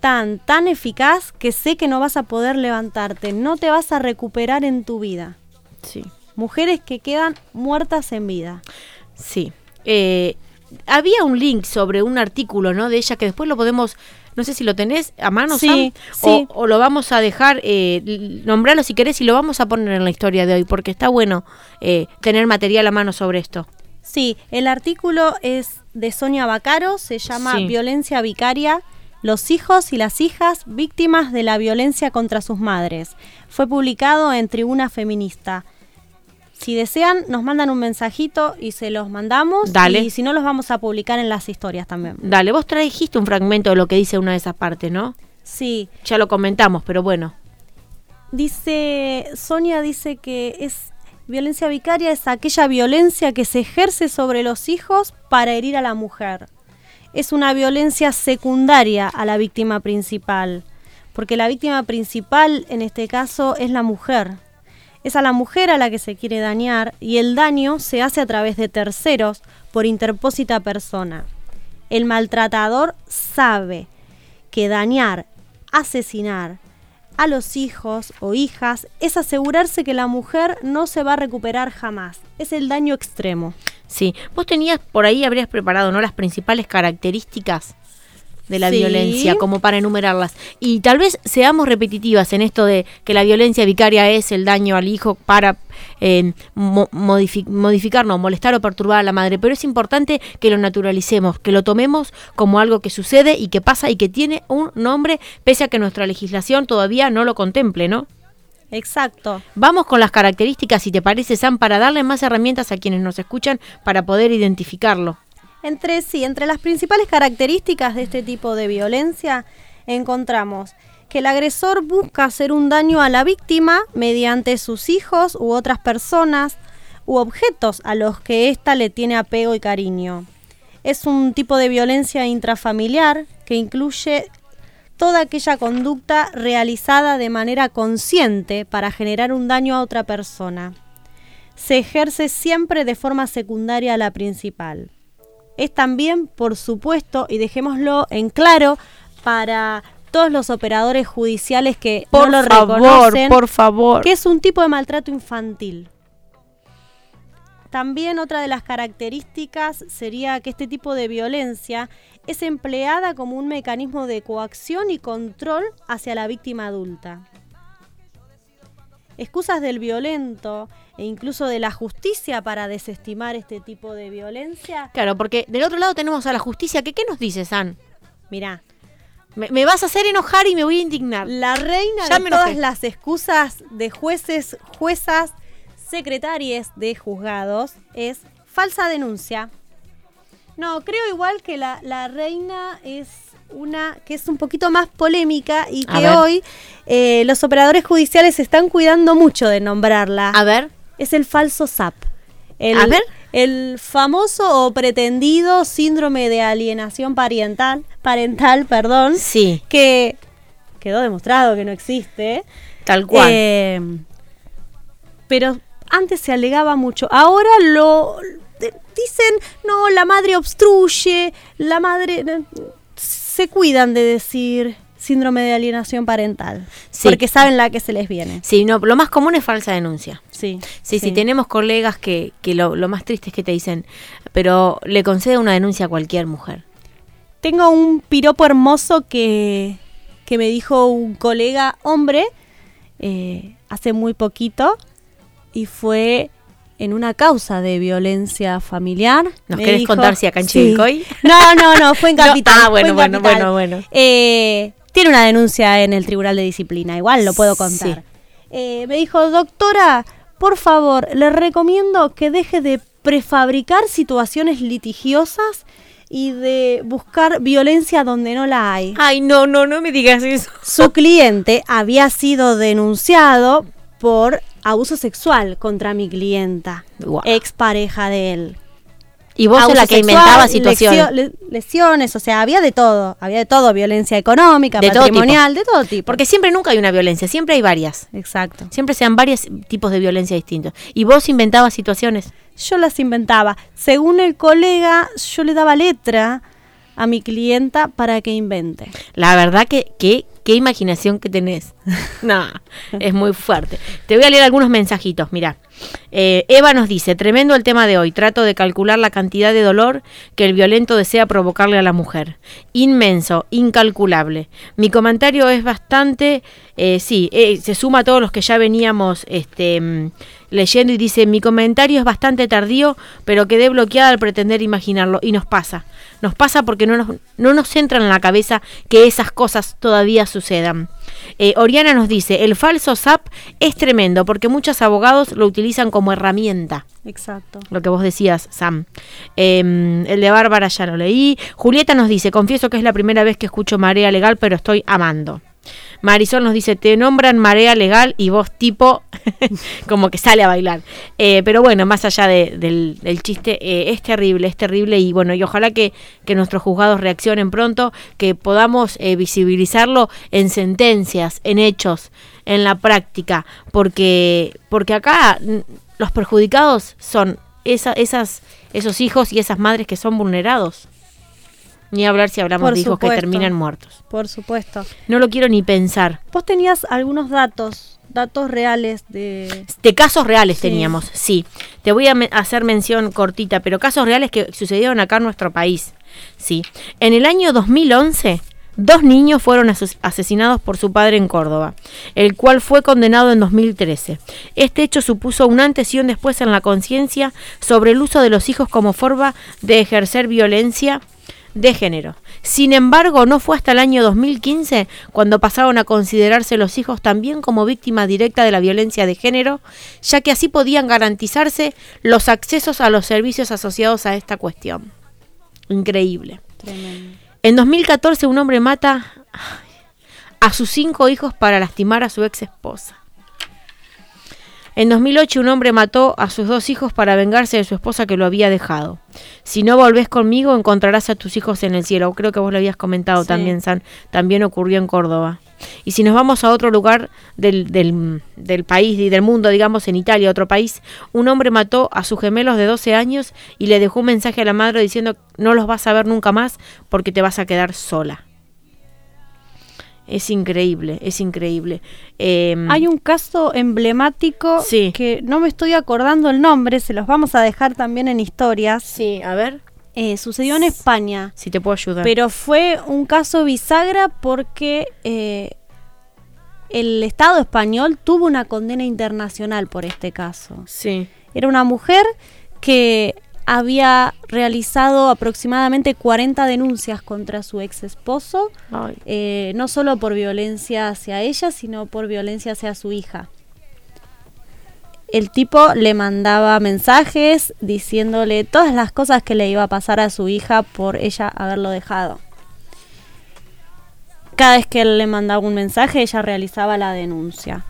tan, tan eficaz que sé que no vas a poder levantarte, no te vas a recuperar en tu vida. Sí. Mujeres que quedan muertas en vida. Sí. Eh, había un link sobre un artículo, ¿no? De ella que después lo podemos, no sé si lo tenés a mano, Sí, Sam, sí. O, o lo vamos a dejar, eh, nombrarlo si querés y lo vamos a poner en la historia de hoy, porque está bueno eh, tener material a mano sobre esto. Sí, el artículo es de Sonia Bacaro, se llama Sí. Violencia Vicaria, los hijos y las hijas víctimas de la violencia contra sus madres. Fue publicado en Tribuna Feminista. Si desean, nos mandan un mensajito y se los mandamos. Dale. Y si no, los vamos a publicar en las historias también. Dale, vos trajiste un fragmento de lo que dice una de esas partes, ¿no? Sí, Ya lo comentamos, pero bueno. Dice, Sonia dice que es violencia vicaria, es aquella violencia que se ejerce sobre los hijos para herir a la mujer. Es una violencia secundaria a la víctima principal, porque la víctima principal en este caso es la mujer. Es a la mujer a la que se quiere dañar y el daño se hace a través de terceros por interpósita persona. El maltratador sabe que dañar, asesinar a los hijos o hijas es asegurarse que la mujer no se va a recuperar jamás. Es el daño extremo. Sí, vos tenías por ahí, habrías preparado, ¿no? Las principales características de la Sí. violencia, como para enumerarlas. Y tal vez seamos repetitivas en esto de que la violencia vicaria es el daño al hijo para eh, mo- modifi- modificar, no, molestar o perturbar a la madre. Pero es importante que lo naturalicemos, que lo tomemos como algo que sucede y que pasa y que tiene un nombre, pese a que nuestra legislación todavía no lo contemple, ¿no? Exacto. Vamos con las características, si te parece, Sam, para darle más herramientas a quienes nos escuchan para poder identificarlo. Entre sí, entre las principales características de este tipo de violencia encontramos que el agresor busca hacer un daño a la víctima mediante sus hijos u otras personas u objetos a los que ésta le tiene apego y cariño. Es un tipo de violencia intrafamiliar que incluye toda aquella conducta realizada de manera consciente para generar un daño a otra persona. Se ejerce siempre de forma secundaria a la principal es también, por supuesto, y dejémoslo en claro, para todos los operadores judiciales que Por no lo favor, reconocen, por favor. que es un tipo de maltrato infantil. También otra de las características sería que este tipo de violencia es empleada como un mecanismo de coacción y control hacia la víctima adulta. Excusas del violento e incluso de la justicia para desestimar este tipo de violencia. Claro, porque del otro lado tenemos a la justicia, que ¿qué nos dice, San? Mirá, Me, me vas a hacer enojar y me voy a indignar. La reina Ya de todas enojé. las excusas de jueces, juezas, secretarias de juzgados es falsa denuncia. No, creo igual que la, la reina es una que es un poquito más polémica y A que ver. hoy eh, los operadores judiciales se están cuidando mucho de nombrarla. A ver, Es el falso SAP. El, A ver. El famoso o pretendido síndrome de alienación parental, parental, perdón, sí, que quedó demostrado que no existe. tal cual. Eh, pero antes se alegaba mucho. Ahora lo dicen, no, la madre obstruye, la madre... eh, Se cuidan de decir síndrome de alienación parental. Sí. Porque saben la que se les viene. sí, no, lo más común es falsa denuncia. Sí, Sí, sí, tenemos colegas que, que lo, lo más triste es que te dicen, pero le concede una denuncia a cualquier mujer. Tengo un piropo hermoso que, que me dijo un colega hombre eh, hace muy poquito y fue en una causa de violencia familiar. ¿Nos Me querés dijo- contar si acá en Sí. Chivilcoy? No, no, no, fue en No, Capital. ah, bueno, en bueno, Capital. bueno, bueno. Eh, tiene una denuncia en el Tribunal de Disciplina, igual lo puedo contar. Sí. Eh, me dijo, doctora, por favor, le recomiendo que deje de prefabricar situaciones litigiosas y de buscar violencia donde no la hay. Ay, no, no, no me digas eso. Su cliente había sido denunciado por abuso sexual contra mi clienta, Guau. expareja de él. Y vos sos Abuso la que sexual, inventaba situaciones. lesio- le- lesiones, o sea, había de todo, había de todo, violencia económica, De todo patrimonial, de todo tipo. Porque siempre nunca hay una violencia, siempre hay varias. Exacto. Siempre sean varios tipos de violencia distintos. Y vos inventabas situaciones. Yo las inventaba. Según el colega, yo le daba letra a mi clienta para que invente. La verdad que, que qué imaginación que tenés. no, es muy fuerte. Te voy a leer algunos mensajitos, mira. Eh, Eva nos dice, tremendo el tema de hoy, trato de calcular la cantidad de dolor que el violento desea provocarle a la mujer. Inmenso, incalculable. Mi comentario es bastante, eh, sí, eh, se suma a todos los que ya veníamos este, mm, leyendo y dice, mi comentario es bastante tardío, pero quedé bloqueada al pretender imaginarlo. Y nos pasa, nos pasa porque no nos, no nos entra en la cabeza que esas cosas todavía sucedan. Eh, Oriana nos dice, el falso SAP es tremendo porque muchos abogados lo utilizan como herramienta. Exacto. Lo que vos decías, Sam. Em, el de Bárbara ya lo leí. Julieta nos dice, confieso que es la primera vez que escucho Marea Legal, pero estoy amando. Marisol nos dice, te nombran marea legal y vos tipo como que sale a bailar. Eh, pero bueno, más allá del, chiste, eh, es terrible, es terrible y bueno, y ojalá que, que nuestros juzgados reaccionen pronto, que podamos eh, visibilizarlo en sentencias, en hechos, en la práctica, porque, porque acá los perjudicados son esa, esas, esos hijos y esas madres que son vulnerados. Ni hablar si hablamos de hijos que terminan muertos. Por supuesto. No lo quiero ni pensar. Vos tenías algunos datos, datos reales de... De casos reales teníamos, sí. Te voy a hacer mención cortita, pero casos reales que sucedieron acá en nuestro país. Sí. En el año 2011, dos niños fueron asesinados por su padre en Córdoba, el cual fue condenado en 2013. Este hecho supuso un antes y un después en la conciencia sobre el uso de los hijos como forma de ejercer violencia de género. Sin embargo, no fue hasta el año 2015 cuando pasaron a considerarse los hijos también como víctima directa de la violencia de género, ya que así podían garantizarse los accesos a los servicios asociados a esta cuestión. Increíble. En 2014 un hombre mata a sus cinco hijos para lastimar a su ex esposa. En 2008 un hombre mató a sus dos hijos para vengarse de su esposa que lo había dejado. Si no volvés conmigo encontrarás a tus hijos en el cielo. Creo que vos lo habías comentado también, San. También ocurrió en Córdoba. Y si nos vamos a otro lugar del, del, del, país y del mundo, digamos en Italia, otro país, un hombre mató a sus gemelos de 12 años y le dejó un mensaje a la madre diciendo no los vas a ver nunca más porque te vas a quedar sola. Es increíble, es increíble. Em, Hay un caso emblemático que no me estoy acordando el nombre, se los vamos a dejar también en historias. Sí, a ver. Eh, sucedió en España. Si te puedo ayudar. Pero fue un caso bisagra porque eh, el Estado español tuvo una condena internacional por este caso. Sí. Era una mujer que había realizado aproximadamente 40 denuncias contra su ex esposo, eh, no solo por violencia hacia ella, sino por violencia hacia su hija. El tipo le mandaba mensajes diciéndole todas las cosas que le iba a pasar a su hija por ella haberlo dejado. Cada vez que él le mandaba un mensaje, ella realizaba la denuncia.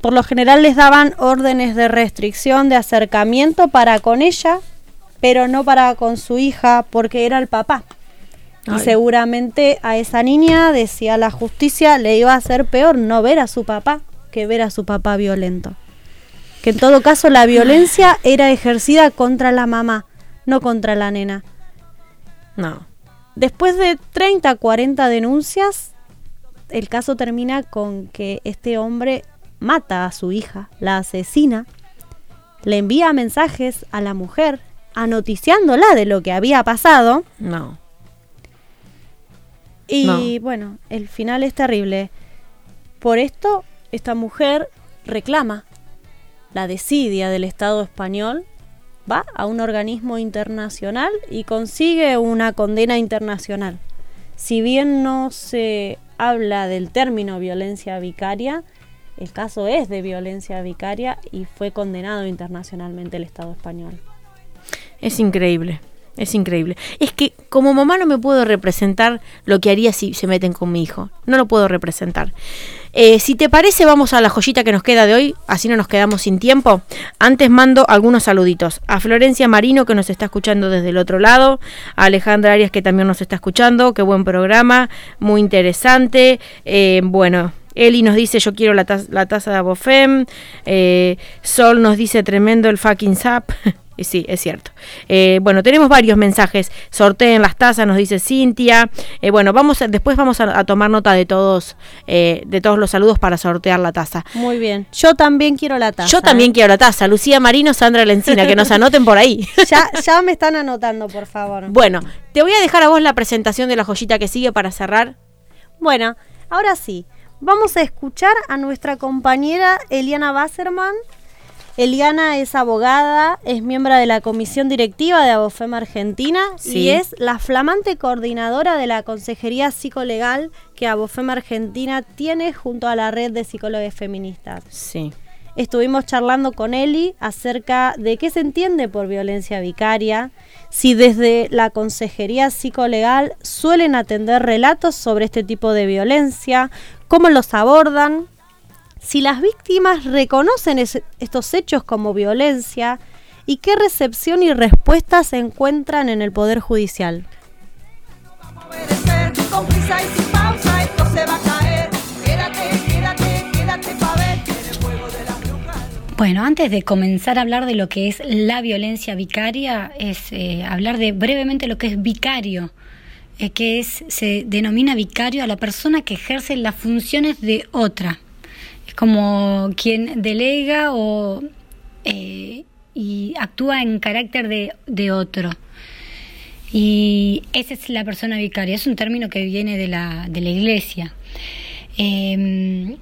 Por lo general les daban órdenes de restricción de acercamiento para con ella, pero no para con su hija porque era el papá. Y seguramente a esa niña, decía la justicia, le iba a ser peor no ver a su papá que ver a su papá violento. Que en todo caso la violencia era ejercida contra la mamá, no contra la nena. No. Después de 30, 40 denuncias, el caso termina con que este hombre mata a su hija, la asesina, le envía mensajes a la mujer anoticiándola de lo que había pasado. No. Y bueno, el final es terrible. Por esto, esta mujer reclama la desidia del Estado español, va a un organismo internacional y consigue una condena internacional. Si bien no se habla del término violencia vicaria, el caso es de violencia vicaria y fue condenado internacionalmente el Estado español. Es increíble. Es increíble. Es que como mamá no me puedo representar lo que haría si se meten con mi hijo. No lo puedo representar. Eh, si te parece, vamos a la joyita que nos queda de hoy, así no nos quedamos sin tiempo. Antes mando algunos saluditos. A Florencia Marino, que nos está escuchando desde el otro lado. A Alejandra Arias, que también nos está escuchando. Qué buen programa, muy interesante. Eh, bueno, Eli nos dice yo quiero la, taza, la taza de Abofem. Eh, Sol nos dice tremendo el fucking zap. Y Sí, es cierto. Eh, bueno, tenemos varios mensajes. Sorteen las tazas, nos dice Cintia. Eh, bueno, vamos a- después vamos a, a tomar nota de todos, eh, de todos los saludos para sortear la taza. Muy bien. Yo también quiero la taza. Yo también ¿eh? quiero la taza. Lucía Marino, Sandra Lencina, que nos anoten por ahí. Ya, ya me están anotando, por favor. Bueno, te voy a dejar a vos la presentación de la joyita que sigue para cerrar. Bueno, ahora sí, vamos a escuchar a nuestra compañera Eliana Basserman. Eliana es abogada, es miembro de la comisión directiva de Abofem Argentina Sí. y es la flamante coordinadora de la Consejería Psicolegal que Abofem Argentina tiene junto a la red de psicólogos feministas. Sí. Estuvimos charlando con Eli acerca de qué se entiende por violencia vicaria, si desde la Consejería Psicolegal suelen atender relatos sobre este tipo de violencia, cómo los abordan, si las víctimas reconocen es- estos hechos como violencia y qué recepción y respuesta se encuentran en el Poder Judicial. prisa y Bueno, antes de comenzar a hablar de lo que es la violencia vicaria, es eh, hablar de brevemente lo que es vicario, eh, que es se denomina vicario a la persona que ejerce las funciones de otra. Es como quien delega o eh, y actúa en carácter de, de otro. Y esa es la persona vicaria, es un término que viene de la, de la iglesia. Eh,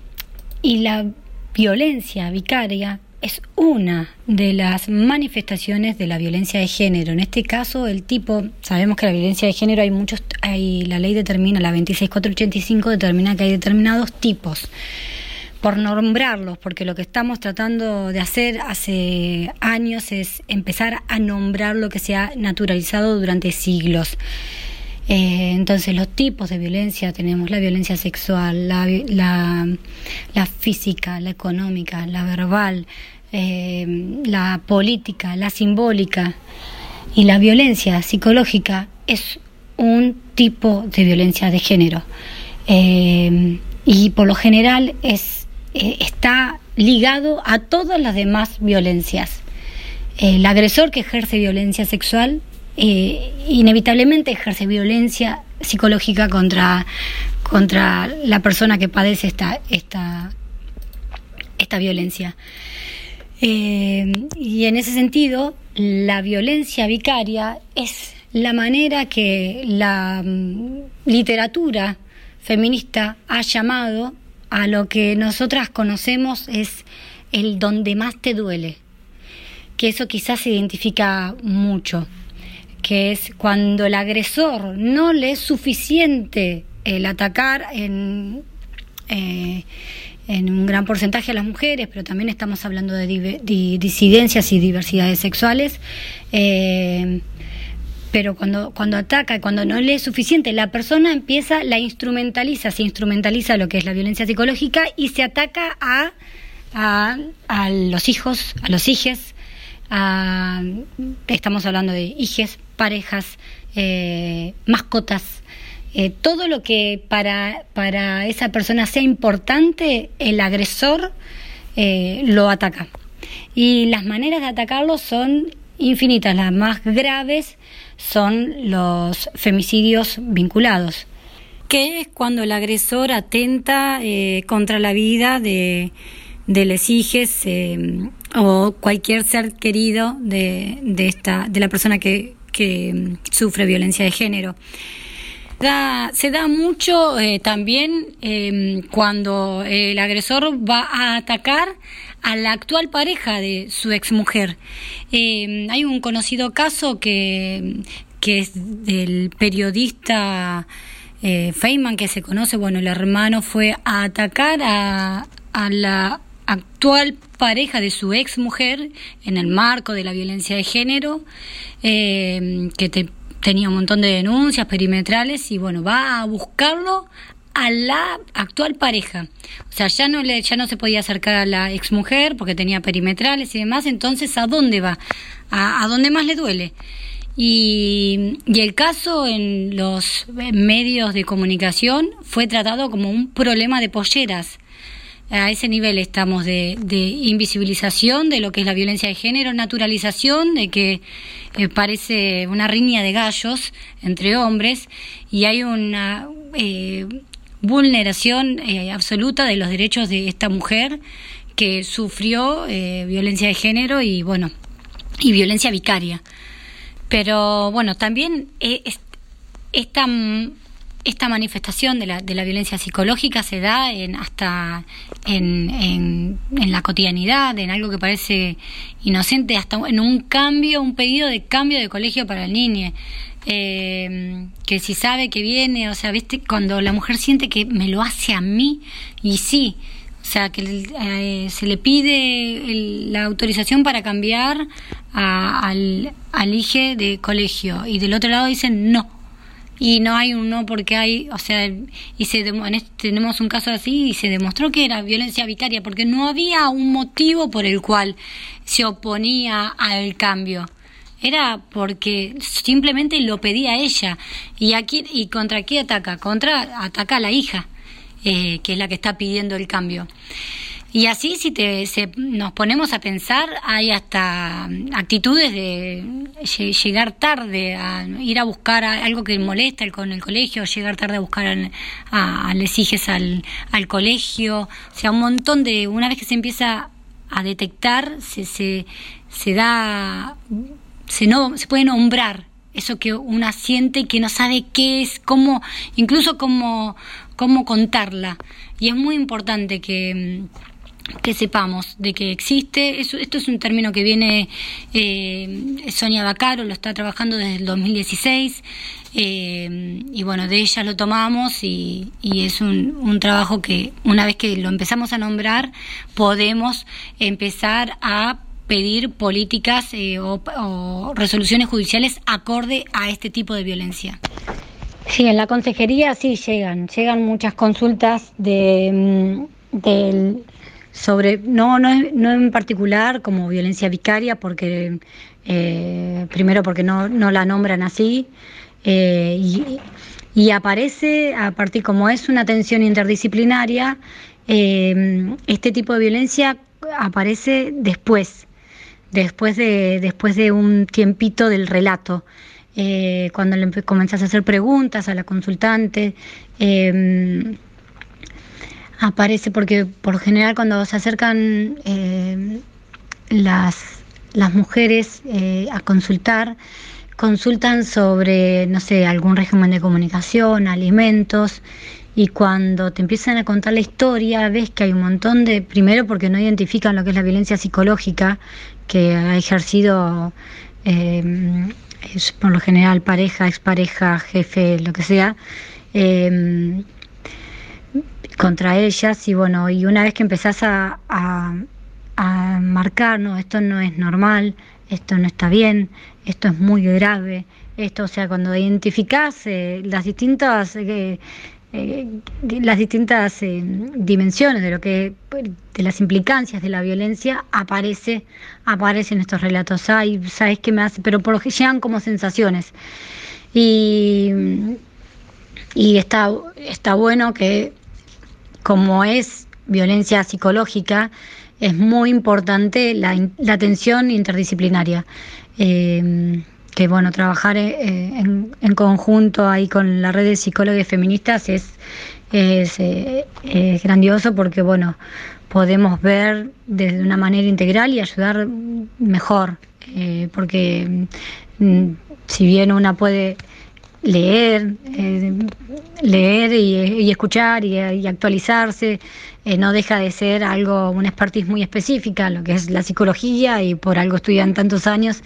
y la violencia vicaria es una de las manifestaciones de la violencia de género. En este caso, el tipo, sabemos que la violencia de género hay muchos, hay, la ley determina, la 26485 determina que hay determinados tipos por nombrarlos, porque lo que estamos tratando de hacer hace años es empezar a nombrar lo que se ha naturalizado durante siglos. Eh, entonces los tipos de violencia tenemos la violencia sexual, la, la física, la económica, la verbal, eh, la política, la simbólica y la violencia psicológica es un tipo de violencia de género Eh, y por lo general es, eh, está ligado a todas las demás violencias. El agresor que ejerce violencia sexual inevitablemente ejerce violencia psicológica contra, contra la persona que padece esta, esta, esta violencia. Eh, y en ese sentido, la violencia vicaria es la manera que la mm, literatura feminista ha llamado a lo que nosotras conocemos es el donde más te duele, que eso quizás se identifica mucho, que es cuando el agresor no le es suficiente el atacar en, eh, en un gran porcentaje a las mujeres, pero también estamos hablando de disidencias y diversidades sexuales. eh, pero cuando, cuando ataca, cuando no le es suficiente, la persona empieza, la instrumentaliza, se instrumentaliza lo que es la violencia psicológica y se ataca a, a, a los hijos, a los hijes, a- estamos hablando de hijes, parejas, eh, mascotas, eh, todo lo que para, para esa persona sea importante, el agresor eh, lo ataca. Y las maneras de atacarlo son infinitas, las más graves son los femicidios vinculados, que es cuando el agresor atenta eh, contra la vida de, de les hijes eh, o cualquier ser querido de, de, esta, de la persona que, que sufre violencia de género. Da- se da mucho eh, también eh, cuando el agresor va a atacar a la actual pareja de su exmujer. Eh, hay un conocido caso que, que es del periodista eh, Feynman, que se conoce, bueno, el hermano fue a atacar a, a la actual pareja de su ex mujer en el marco de la violencia de género, eh, que te- tenía un montón de denuncias perimetrales y bueno, va a buscarlo a la actual pareja. O sea, ya no le, ya no se podía acercar a la ex mujer porque tenía perimetrales y demás, entonces ¿a dónde va? A, a dónde más le duele. Y, y el caso en los medios de comunicación fue tratado como un problema de polleras. a ese nivel estamos de, invisibilización de lo que es la violencia de género, naturalización de que eh, parece una riña de gallos entre hombres y hay una eh, vulneración eh, absoluta de los derechos de esta mujer que sufrió violencia de género y bueno y violencia vicaria. Pero bueno, también esta esta manifestación de la, de la violencia psicológica se da en, hasta en, en, la cotidianidad, en algo que parece inocente, hasta en un cambio, un pedido de cambio de colegio para el niño. Eh, que si sabe que viene, o sea, viste, cuando la mujer siente que me lo hace a mí, y sí, o sea, que eh, se le pide la autorización para cambiar al, al hijo de colegio, y del otro lado dicen no y no hay un no porque hay, o sea, y se este, tenemos un caso así y se demostró que era violencia vicaria porque no había un motivo por el cual se oponía al cambio. Era porque simplemente lo pedía ella. ¿Y aquí y contra qué ataca? Contra ataca a la hija, eh, que es la que está pidiendo el cambio. Y así si te, nos ponemos a pensar, hay hasta actitudes de llegar tarde, a ir a buscar algo que molesta con el colegio, llegar tarde a buscar a, a, les al, al colegio, o sea, un montón de, una vez que se empieza a detectar, se, se, se da, se, no, se puede nombrar eso que una siente que no sabe qué es, cómo, incluso cómo, cómo contarla. Y es muy importante que que sepamos de que existe. esto es un término que viene eh, Sonia Bacaro, lo está trabajando desde el 2016. Eh, y bueno, de ella lo tomamos y, es un, un, trabajo que una vez que lo empezamos a nombrar, podemos empezar a pedir políticas eh, o, resoluciones judiciales acorde a este tipo de violencia. Sí, en la consejería sí llegan, llegan muchas consultas de, mm, del sobre, no, no, no en particular como violencia vicaria, porque eh, primero porque no, no, la nombran así, eh, y, aparece, a partir como es una atención interdisciplinaria, eh, este tipo de violencia aparece después, después de, después de un tiempito del relato. cuando le comenzás a hacer preguntas a la consultante, aparece porque por general cuando se acercan eh, las, las, mujeres eh, a consultar, consultan sobre, no sé, algún régimen de comunicación, alimentos, y cuando te empiezan a contar la historia, ves que hay un montón de, primero porque no identifican lo que es la violencia psicológica que ha ejercido eh, por lo general pareja, expareja, jefe, lo que sea, contra ellas y bueno, y una vez que empezás a, a, marcar, no, esto no es normal, esto no está bien, esto es muy grave, esto, o sea, cuando identificás eh, las distintas... Eh, eh, las distintas dimensiones de lo que de las implicancias de la violencia aparece aparecen estos relatos. Ay sabes qué me hace pero por lo que llegan como sensaciones. Y y está está bueno que como es violencia psicológica, es muy importante la, atención interdisciplinaria. Eh, que bueno, trabajar eh, en, conjunto ahí con la red de psicólogos feministas es, eh, es, grandioso porque bueno, podemos ver desde una manera integral y ayudar mejor, porque mm, si bien una puede leer, eh, leer y, escuchar y, actualizarse, eh, no deja de ser algo, una expertise muy específica, lo que es la psicología y por algo estudian tantos años.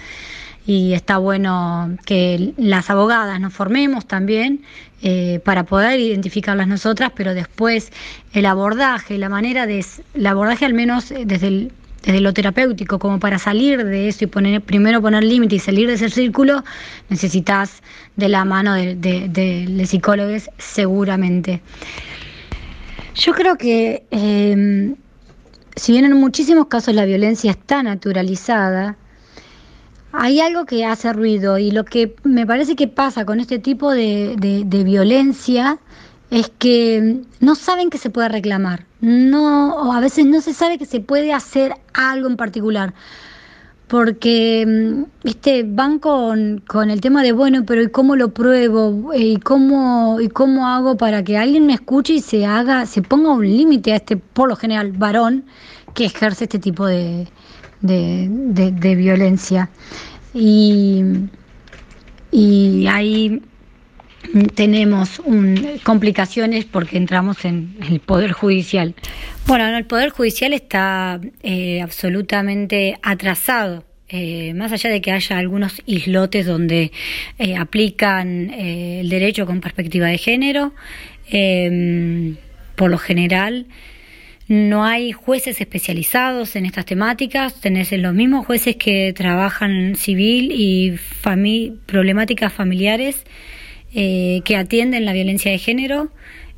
Y está bueno que las abogadas nos formemos también eh, para poder identificarlas nosotras, pero después el abordaje, la manera de, el abordaje al menos desde el desde lo terapéutico, como para salir de eso y poner, primero poner límite y salir de ese círculo, necesitas de la mano de, de, psicólogos seguramente. Yo creo que em, si bien en muchísimos casos la violencia está naturalizada, hay algo que hace ruido y lo que me parece que pasa con este tipo de, violencia es que no saben que se puede reclamar, no, o a veces no se sabe que se puede hacer algo en particular. Porque, viste, van con, con el tema de, bueno, pero ¿y cómo lo pruebo? ¿Y cómo, ¿Y cómo hago para que alguien me escuche y se haga, se ponga un límite a este, por lo general, varón que ejerce este tipo de, de, de- de violencia? Y, y ahí tenemos un- complicaciones porque entramos en el Poder Judicial. Bueno, no, el Poder Judicial está eh, absolutamente atrasado. eh, más allá de que haya algunos islotes donde eh, aplican eh, el derecho con perspectiva de género, eh, por lo general no hay jueces especializados en estas temáticas, tenés los mismos jueces que trabajan civil y problemáticas familiares eh, que atienden la violencia de género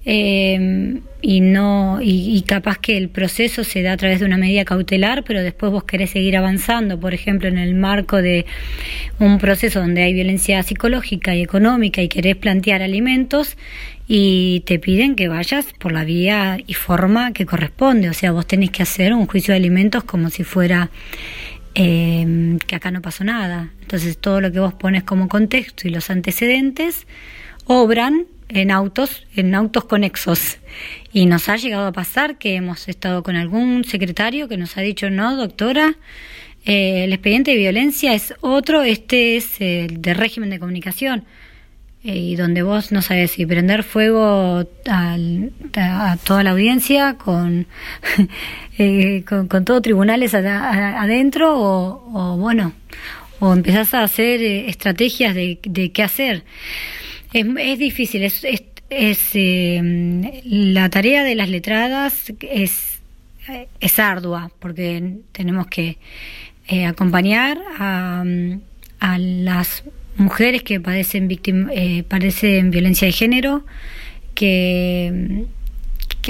eh, y no y, y capaz que el proceso se da a través de una medida cautelar, pero después vos querés seguir avanzando, por ejemplo, en el marco de un proceso donde hay violencia psicológica y económica y querés plantear alimentos y te piden que vayas por la vía y forma que corresponde, o sea, vos tenés que hacer un juicio de alimentos como si fuera eh, que acá no pasó nada. Entonces todo lo que vos pones como contexto y los antecedentes obran en autos, en autos conexos. Y nos ha llegado a pasar que hemos estado con algún secretario que nos ha dicho, no, doctora, eh, el expediente de violencia es otro, este es el de régimen de comunicación. Eh, y donde vos no sabes si prender fuego al- a, toda la audiencia con, eh, con, todo tribunales adentro o, o, bueno, o empezás a hacer eh, estrategias de, de qué hacer. Es, es difícil, es, es, es, eh, la tarea de las letradas es, es ardua porque tenemos que eh, acompañar a, a las mujeres que padecen, víctim- eh, padecen violencia de género, que,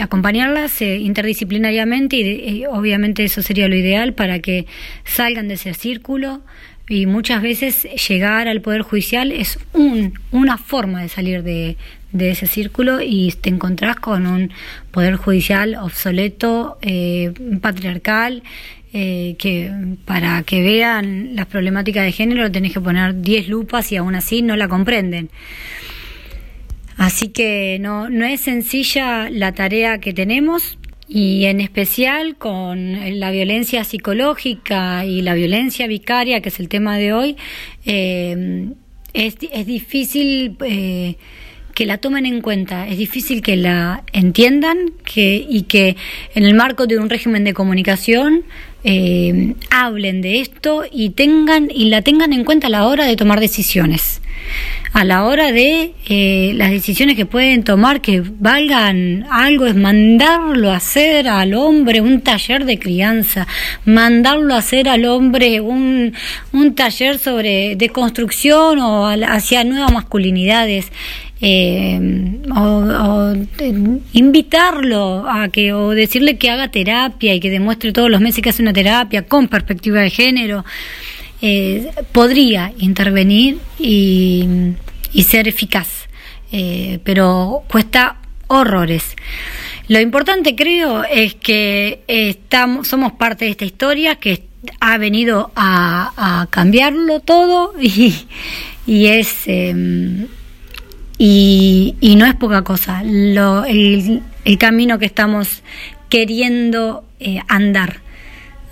acompañarlas eh, interdisciplinariamente y obviamente eso sería lo ideal para que salgan de ese círculo. Y muchas veces llegar al Poder Judicial es un, una forma de salir de, de ese círculo y te encontrás con un Poder Judicial obsoleto, eh, patriarcal, eh, que para que vean las problemáticas de género tenés que poner 10 lupas y aún así no la comprenden. Así que no, no es sencilla la tarea que tenemos y en especial con la violencia psicológica y la violencia vicaria, que es el tema de hoy, eh, es, es difícil eh, que la tomen en cuenta, es difícil que la entiendan que, y que en el marco de un régimen de comunicación eh, hablen de esto y tengan y la tengan en cuenta a la hora de tomar decisiones a la hora de eh, las decisiones que pueden tomar que valgan algo es mandarlo a hacer al hombre un taller de crianza, mandarlo a hacer al hombre un, un taller sobre de construcción o hacia nuevas masculinidades. Eh, o, eh, invitarlo a que o decirle que haga terapia y que demuestre todos los meses que hace una terapia con perspectiva de género eh, podría intervenir y, y ser eficaz, pero cuesta horrores. Lo importante creo es que estamos, somos parte de esta historia que ha venido a, a cambiarlo todo y, y es eh, y, y no es poca cosa lo, el, el camino que estamos queriendo eh, andar.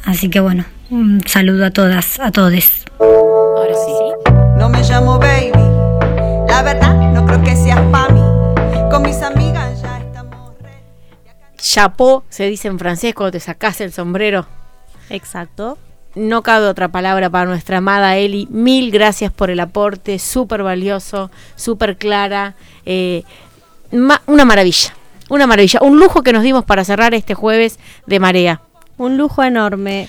Así que bueno, un saludo a todas, a todos. Ahora sí. No me llamo baby, la verdad no creo que seas pa' mí. Con mis amigas ya estamos. Chapeau se dice en francés cuando te sacas el sombrero. Exacto. No cabe otra palabra para nuestra amada Eli. Mil gracias por el aporte, súper valioso, súper clara. eh, ma- una maravilla, una maravilla. Un lujo que nos dimos para cerrar este jueves de marea. Un lujo enorme.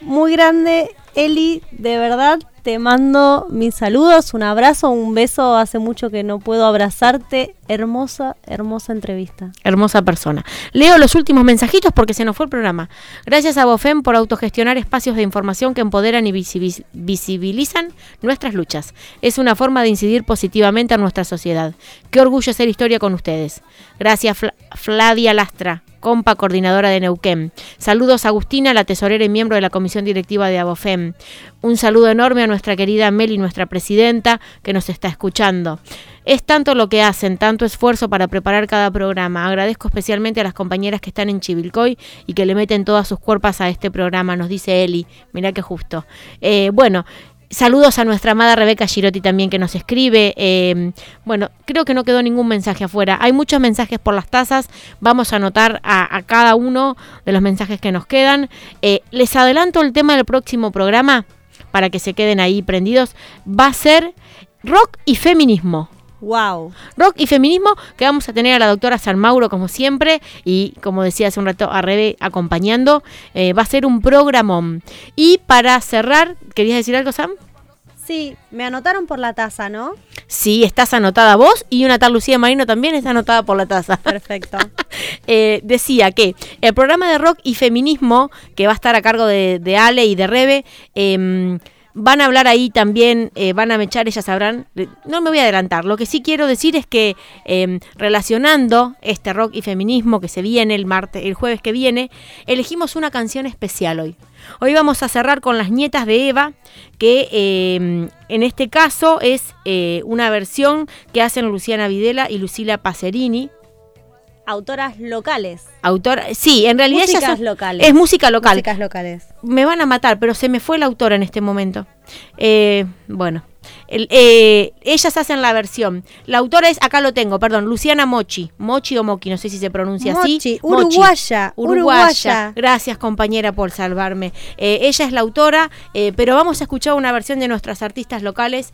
Muy grande, Eli, de verdad te mando mis saludos, un abrazo, un beso. Hace mucho que no puedo abrazarte. Hermosa, hermosa entrevista. Hermosa persona. Leo los últimos mensajitos porque se nos fue el programa. Gracias a Bofem por autogestionar espacios de información que empoderan y visibi- visibilizan nuestras luchas. Es una forma de incidir positivamente a nuestra sociedad. Qué orgullo hacer historia con ustedes. Gracias Fla- Flavia Lastra, compa coordinadora de Neuquén. Saludos a Agustina, la tesorera y miembro de la comisión directiva de Abofem. Un saludo enorme a nuestra querida Meli, nuestra presidenta, que nos está escuchando. Es tanto lo que hacen, tanto esfuerzo para preparar cada programa. Agradezco especialmente a las compañeras que están en Chivilcoy y que le meten todas sus cuerpas a este programa, nos dice Eli. Mirá qué justo. Eh, bueno, Saludos a nuestra amada Rebeca Girotti también que nos escribe. Eh, bueno, creo que no quedó ningún mensaje afuera. Hay muchos mensajes por las tazas. Vamos a anotar a, a cada uno de los mensajes que nos quedan. Eh, les adelanto el tema del próximo programa para que se queden ahí prendidos. Va a ser rock y feminismo. Wow. Rock y feminismo, que vamos a tener a la doctora San Mauro como siempre y como decía hace un rato a Rebe acompañando. Eh, va a ser un programón. Y para cerrar, ¿querías decir algo, Sam? Sí, me anotaron por la taza, ¿no? Sí, estás anotada vos y una tal Lucía Marino también está anotada por la taza. Perfecto. Eh, decía que el programa de rock y feminismo, que va a estar a cargo de, de Ale y de Rebe, em, van a hablar ahí también, eh, van a mechar, ellas sabrán, eh, no me voy a adelantar, lo que sí quiero decir es que em, relacionando este rock y feminismo que se viene el martes, el jueves que viene, elegimos una canción especial hoy. Hoy vamos a cerrar con las nietas de Eva, que em, en este caso es eh, una versión que hacen Luciana Videla y Lucila Pacerini. Autoras locales. Autora, sí, en realidad ellas Músicas son- locales. Es música local. Músicas locales. Me van a matar, pero se me fue la autora en este momento. Eh, bueno, el- eh, ellas hacen la versión. La autora es, acá lo tengo, perdón, Luciana Mochi. Mochi o Moki, no sé si se pronuncia Mochi, así. uruguaya, uruguaya. Gracias compañera por salvarme. Eh, ella es la autora, eh, pero vamos a escuchar una versión de nuestras artistas locales.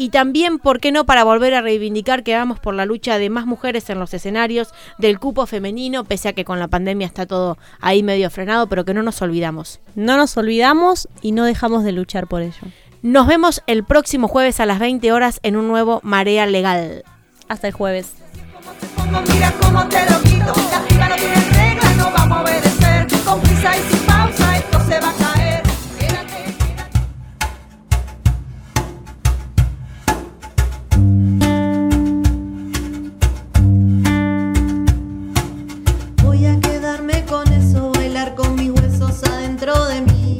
Y también, ¿por qué no?, para volver a reivindicar que vamos por la lucha de más mujeres en los escenarios, del cupo femenino, pese a que con la pandemia está todo ahí medio frenado, pero que no nos olvidamos. No nos olvidamos y no dejamos de luchar por ello. Nos vemos el próximo jueves a las 20 horas en un nuevo Marea Legal. Hasta el jueves. Pongo, mira cómo te lo quito. No tiene reglas, no vamos a obedecer. Con prisa y sin adentro de mí.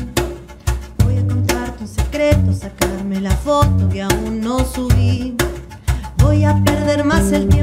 Voy a contarte un secreto, sacarme la foto que aún no subí. Voy a perder más el tiempo.